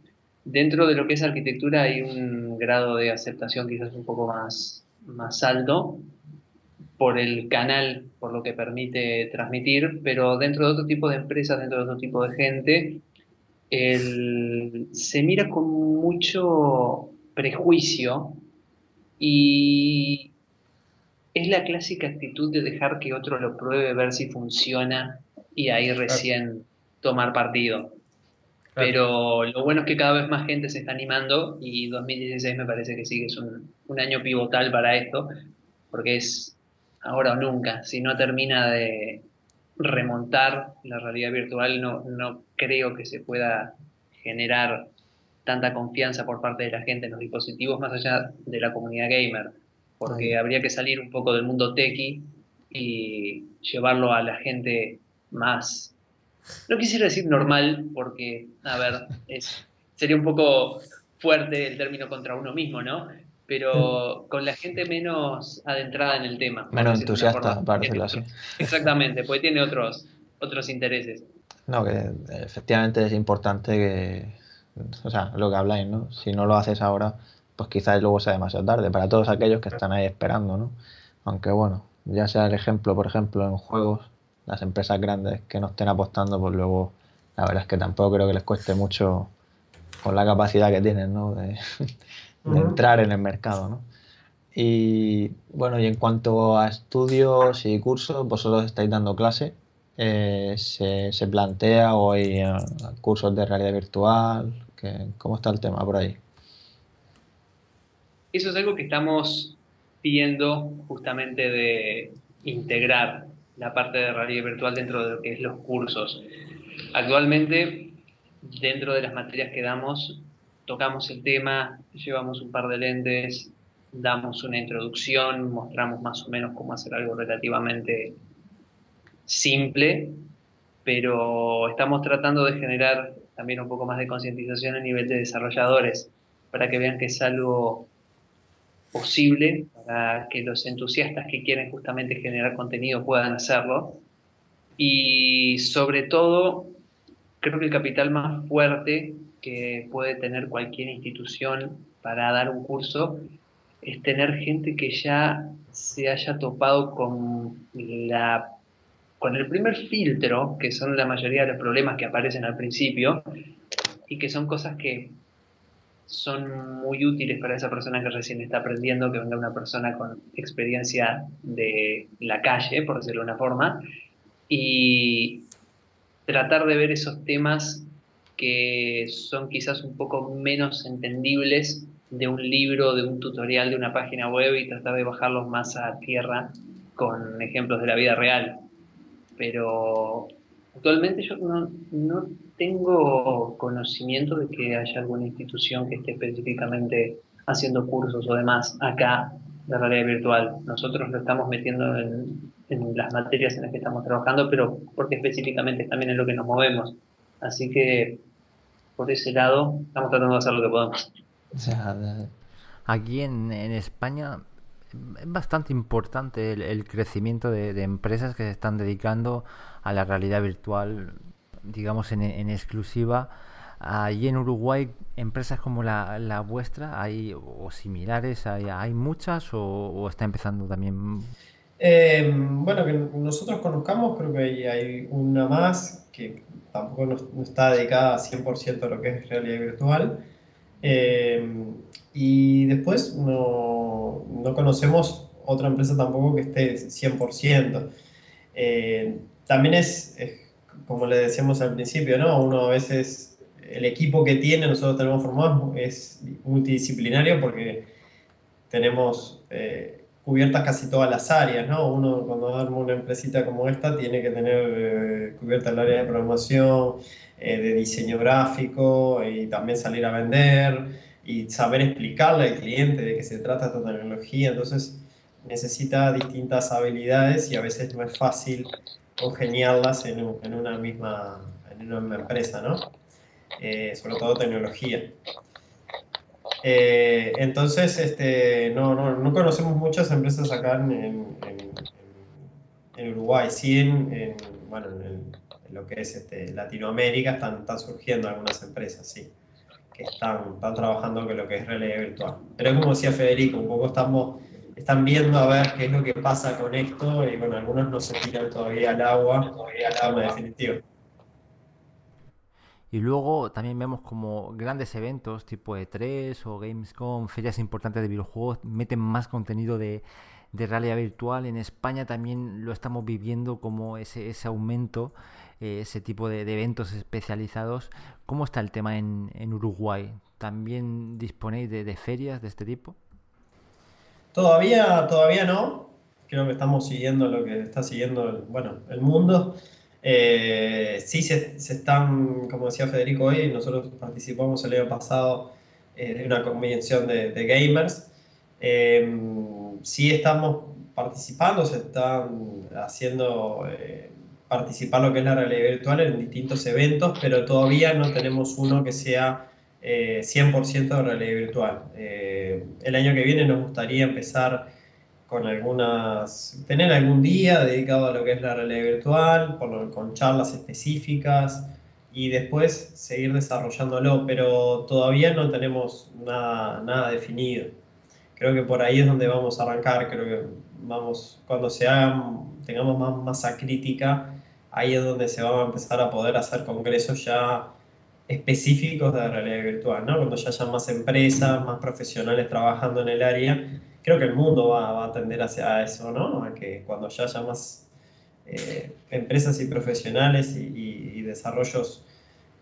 Dentro de lo que es arquitectura hay un grado de aceptación quizás un poco más, más alto por el canal, por lo que permite transmitir, pero dentro de otro tipo de empresas, dentro de otro tipo de gente, el, se mira con mucho prejuicio y es la clásica actitud de dejar que otro lo pruebe, ver si funciona y ahí recién tomar partido. Pero lo bueno es que cada vez más gente se está animando y 2016 me parece que sí que es un, un año pivotal para esto, porque es ahora o nunca. Si no termina de, remontar la realidad virtual, no, no creo que se pueda generar tanta confianza por parte de la gente en los dispositivos más allá de la comunidad gamer, porque habría que salir un poco del mundo techie y llevarlo a la gente más, no quisiera decir normal, porque, a ver, es, sería un poco fuerte el término contra uno mismo, ¿no? pero con la gente menos adentrada en el tema. Menos entusiasta, así. Exactamente, porque tiene otros, otros intereses. No, que efectivamente es importante que, o sea, lo que habláis, ¿no? Si no lo haces ahora, pues quizás luego sea demasiado tarde para todos aquellos que están ahí esperando, ¿no? Aunque bueno, ya sea el ejemplo, por ejemplo, en juegos, las empresas grandes que no estén apostando, pues luego la verdad es que tampoco creo que les cueste mucho con la capacidad que tienen, ¿no? De, entrar en el mercado, ¿no? Y bueno, y en cuanto a estudios y cursos, vosotros estáis dando clase. Eh, se, se, plantea o hay cursos de realidad virtual? ¿Cómo está el tema por ahí? Eso es algo que estamos viendo justamente de integrar la parte de realidad virtual dentro de lo que es los cursos. Actualmente, dentro de las materias que damos, tocamos el tema, llevamos un par de lentes, damos una introducción, mostramos más o menos cómo hacer algo relativamente simple, pero estamos tratando de generar también un poco más de concientización a nivel de desarrolladores, para que vean que es algo posible, para que los entusiastas que quieren justamente generar contenido puedan hacerlo. Y sobre todo, creo que el capital más fuerte que puede tener cualquier institución para dar un curso es tener gente que ya se haya topado con la con el primer filtro, que son la mayoría de los problemas que aparecen al principio, y que son cosas que son muy útiles para esa persona que recién está aprendiendo, que venga una persona con experiencia de la calle, por decirlo de una forma, y tratar de ver esos temas que son quizás un poco menos entendibles de un libro, de un tutorial, de una página web y tratar de bajarlos más a tierra con ejemplos de la vida real. Pero actualmente yo no, no tengo conocimiento de que haya alguna institución que esté específicamente haciendo cursos o demás acá de realidad virtual. Nosotros lo estamos metiendo en, en las materias en las que estamos trabajando, pero porque específicamente también es lo que nos movemos. Así que por ese lado estamos tratando de hacer lo que podemos. Aquí en, en España es bastante importante el, crecimiento de, empresas que se están dedicando a la realidad virtual, digamos, en, exclusiva. Allí en Uruguay, empresas como la, vuestra, hay o similares, hay, hay muchas o, está empezando también. Eh, bueno, que nosotros conozcamos, creo que hay, hay una más que tampoco no, está dedicada 100% a lo que es realidad virtual. Eh, y después no, no, conocemos otra empresa tampoco que esté 100%. Eh, también es, como le decíamos al principio, ¿no? Uno a veces, el equipo que tiene, nosotros tenemos formado, es multidisciplinario porque tenemos eh, cubiertas casi todas las áreas, ¿no? Uno cuando arma una empresita como esta tiene que tener eh, cubierta el área de programación, de diseño gráfico y también salir a vender y saber explicarle al cliente de qué se trata esta tecnología. Entonces necesita distintas habilidades y a veces no es fácil congeniarlas en, una, misma, en una empresa, ¿no? Eh, sobre todo tecnología. Eh, entonces, este, no, no, no, conocemos muchas empresas acá en, en, en Uruguay, sí en, bueno, en, lo que es este, Latinoamérica están, están surgiendo algunas empresas, sí que están, trabajando con lo que es realidad virtual. Pero como decía Federico, un poco estamos, están viendo a ver qué es lo que pasa con esto y bueno, algunos no se tiran todavía al agua, todavía al agua definitivo. Y luego también vemos como grandes eventos tipo E3 o Gamescom, ferias importantes de videojuegos, meten más contenido de, de realidad virtual. En España también lo estamos viviendo como ese, ese aumento eh, ese tipo de, eventos especializados. ¿Cómo está el tema en, Uruguay? ¿También disponéis de, ferias de este tipo? Todavía, todavía no. Creo que estamos siguiendo lo que está siguiendo el, bueno, el mundo. Eh, sí se, están, como decía Federico hoy, nosotros participamos el año pasado eh, de una convención de, gamers. sí estamos participando, se están haciendo participar lo que es la realidad virtual en distintos eventos, pero todavía no tenemos uno que sea 100% de realidad virtual. el año que viene nos gustaría empezar con algunas, tener algún día dedicado a lo que es la realidad virtual, con charlas específicas y después seguir desarrollándolo, pero todavía no tenemos nada, nada definido. Creo que por ahí es donde vamos a arrancar, creo que vamos, cuando se tengamos más masa crítica, ahí es donde se va a empezar a poder hacer congresos ya específicos de realidad virtual, ¿no? Cuando ya haya más empresas, más profesionales trabajando en el área, creo que el mundo va, a tender hacia eso, ¿no? A que cuando ya haya más eh, empresas y profesionales y, desarrollos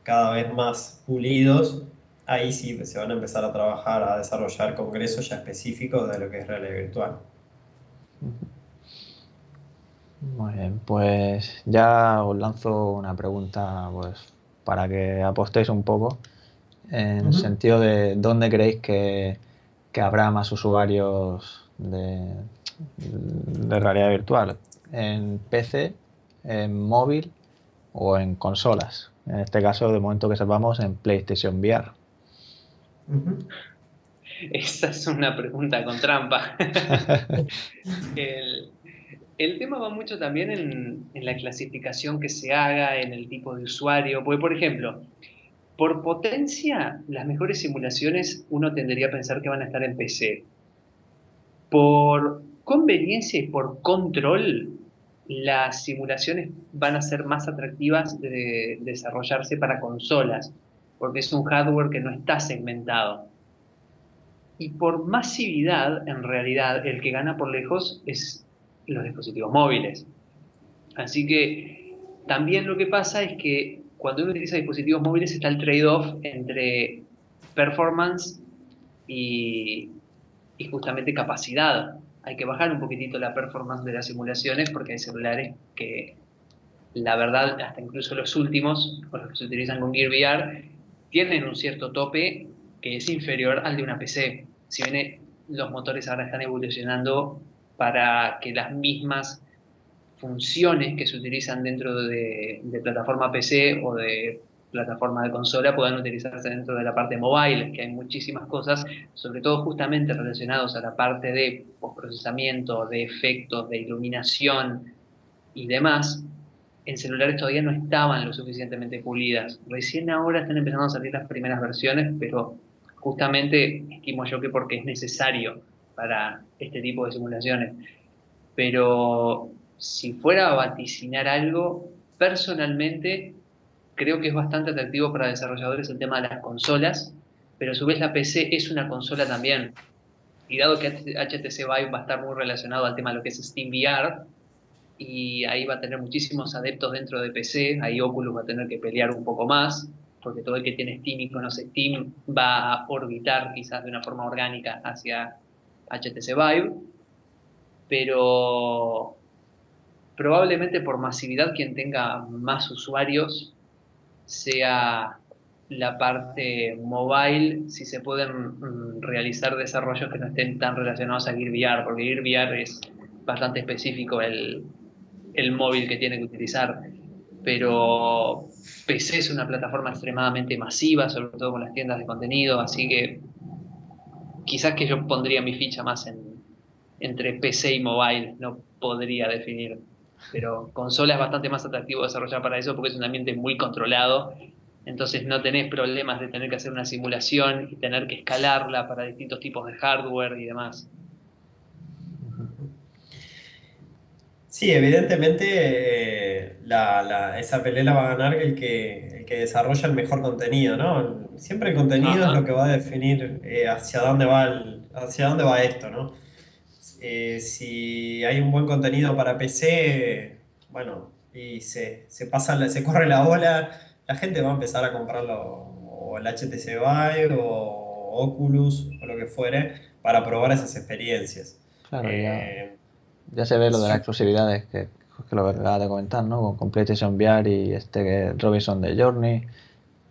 cada vez más pulidos, ahí sí se van a empezar a trabajar, a desarrollar congresos ya específicos de lo que es realidad virtual. Muy bien, pues ya os lanzo una pregunta pues, para que apostéis un poco en el sentido de dónde creéis que que habrá más usuarios de, realidad virtual en PC, en móvil o en consolas. En este caso, de momento que sepamos, en PlayStation VR. Esa es una pregunta con trampa. el, tema va mucho también en, la clasificación que se haga, en el tipo de usuario. Porque, por ejemplo, por potencia, las mejores simulaciones uno tendría a pensar que van a estar en PC. Por conveniencia y por control, las simulaciones van a ser más atractivas de desarrollarse para consolas, porque es un hardware que no está segmentado. Y por masividad, en realidad, el que gana por lejos es los dispositivos móviles. Así que también lo que pasa es que cuando uno utiliza dispositivos móviles está el trade-off entre performance y, justamente capacidad. Hay que bajar un poquitito la performance de las simulaciones porque hay celulares que, la verdad, hasta incluso los últimos, los que se utilizan con Gear VR, tienen un cierto tope que es inferior al de una PC. Si bien los motores ahora están evolucionando para que las mismas funciones que se utilizan dentro de, plataforma PC o de plataforma de consola puedan utilizarse dentro de la parte mobile, que hay muchísimas cosas, sobre todo justamente relacionados a la parte de postprocesamiento, de efectos, de iluminación y demás, en celulares todavía no estaban lo suficientemente pulidas. Recién ahora están empezando a salir las primeras versiones, pero justamente estimo yo que porque es necesario para este tipo de simulaciones. Pero si fuera a vaticinar algo, personalmente creo que es bastante atractivo para desarrolladores el tema de las consolas, pero a su vez la PC es una consola también. Y dado que HTC Vive va a estar muy relacionado al tema de lo que es Steam VR, y ahí va a tener muchísimos adeptos dentro de PC, ahí Oculus va a tener que pelear un poco más, porque todo el que tiene Steam y conoce Steam va a orbitar quizás de una forma orgánica hacia HTC Vive, pero probablemente por masividad quien tenga más usuarios sea la parte mobile, si se pueden mm, realizar desarrollos que no estén tan relacionados a Gear VR, porque Gear VR es bastante específico el, el móvil que tiene que utilizar, pero PC es una plataforma extremadamente masiva, sobre todo con las tiendas de contenido, así que quizás que yo pondría mi ficha más en, entre PC y mobile, no podría definir pero consola es bastante más atractivo desarrollar para eso porque es un ambiente muy controlado, entonces no tenés problemas de tener que hacer una simulación y tener que escalarla para distintos tipos de hardware y demás. Sí, evidentemente eh, esa pelea va a ganar el que, desarrolla el mejor contenido, ¿no? Siempre el contenido es lo que va a definir eh, hacia dónde va hacia dónde va esto, ¿no? Eh, si hay un buen contenido para PC, bueno, y se, pasa, se corre la ola, la gente va a empezar a comprarlo o el HTC Vive o Oculus o lo que fuere para probar esas experiencias. Claro, ya, eh, se ve lo de las exclusividades que, que lo acaba de comentar, ¿no? Con PlayStation VR y este Robinson de Journey.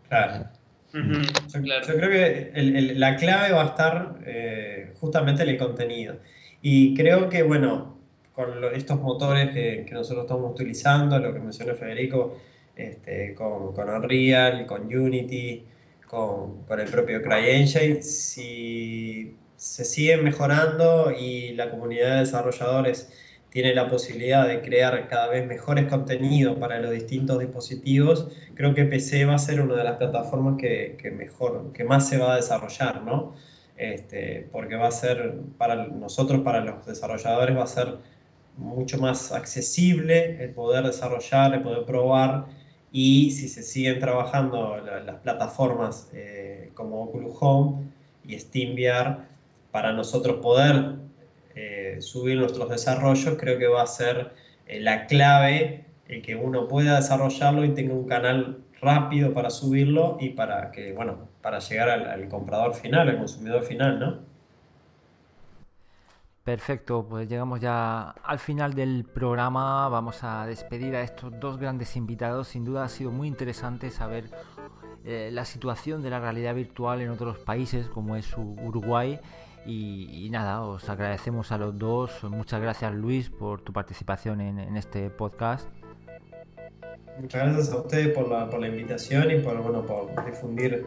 Claro. yo, creo que la clave va a estar eh, justamente en el contenido. Y creo que, bueno, con estos motores que, nosotros estamos utilizando, lo que mencionó Federico, este, con, con Unreal, con Unity, con, con el propio CryEngine. Si se siguen mejorando y la comunidad de desarrolladores tiene la posibilidad de crear cada vez mejores contenidos para los distintos dispositivos, creo que PC va a ser una de las plataformas que, que mejor, que más se va a desarrollar, ¿no? Este, porque va a ser, para nosotros, para los desarrolladores, va a ser mucho más accesible el poder desarrollar, el poder probar y si se siguen trabajando las plataformas eh, como Oculus Home y SteamVR, para nosotros poder eh, subir nuestros desarrollos, creo que va a ser eh, la clave el que uno pueda desarrollarlo y tenga un canal rápido para subirlo y para que, bueno, para llegar al, comprador final, al consumidor final, ¿no? Perfecto, pues llegamos ya al final del programa. Vamos a despedir a estos dos grandes invitados. Sin duda ha sido muy interesante saber eh, la situación de la realidad virtual en otros países como es Uruguay y, nada, os agradecemos a los dos. Muchas gracias Luis por tu participación en, este podcast. Muchas gracias a ustedes por la, por la invitación y por, bueno, por difundir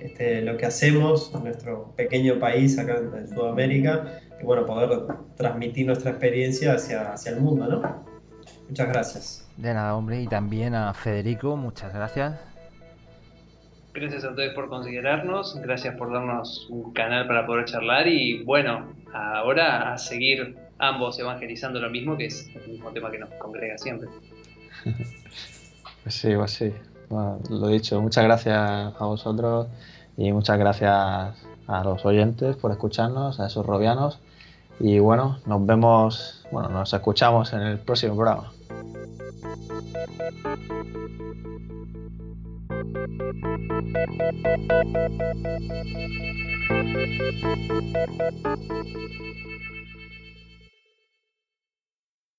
este, lo que hacemos en nuestro pequeño país acá en, Sudamérica y bueno, poder transmitir nuestra experiencia hacia, hacia el mundo, ¿no? Muchas gracias. De nada, hombre, y también a Federico, muchas gracias. Gracias a ustedes por considerarnos, gracias por darnos un canal para poder charlar y bueno, ahora a seguir ambos evangelizando lo mismo, que es el mismo tema que nos congrega siempre. pues sí, pues sí. lo dicho, muchas gracias a vosotros y muchas gracias a los oyentes por escucharnos, a esos robianos. Y bueno, nos vemos, bueno, nos escuchamos en el próximo programa. Thank you.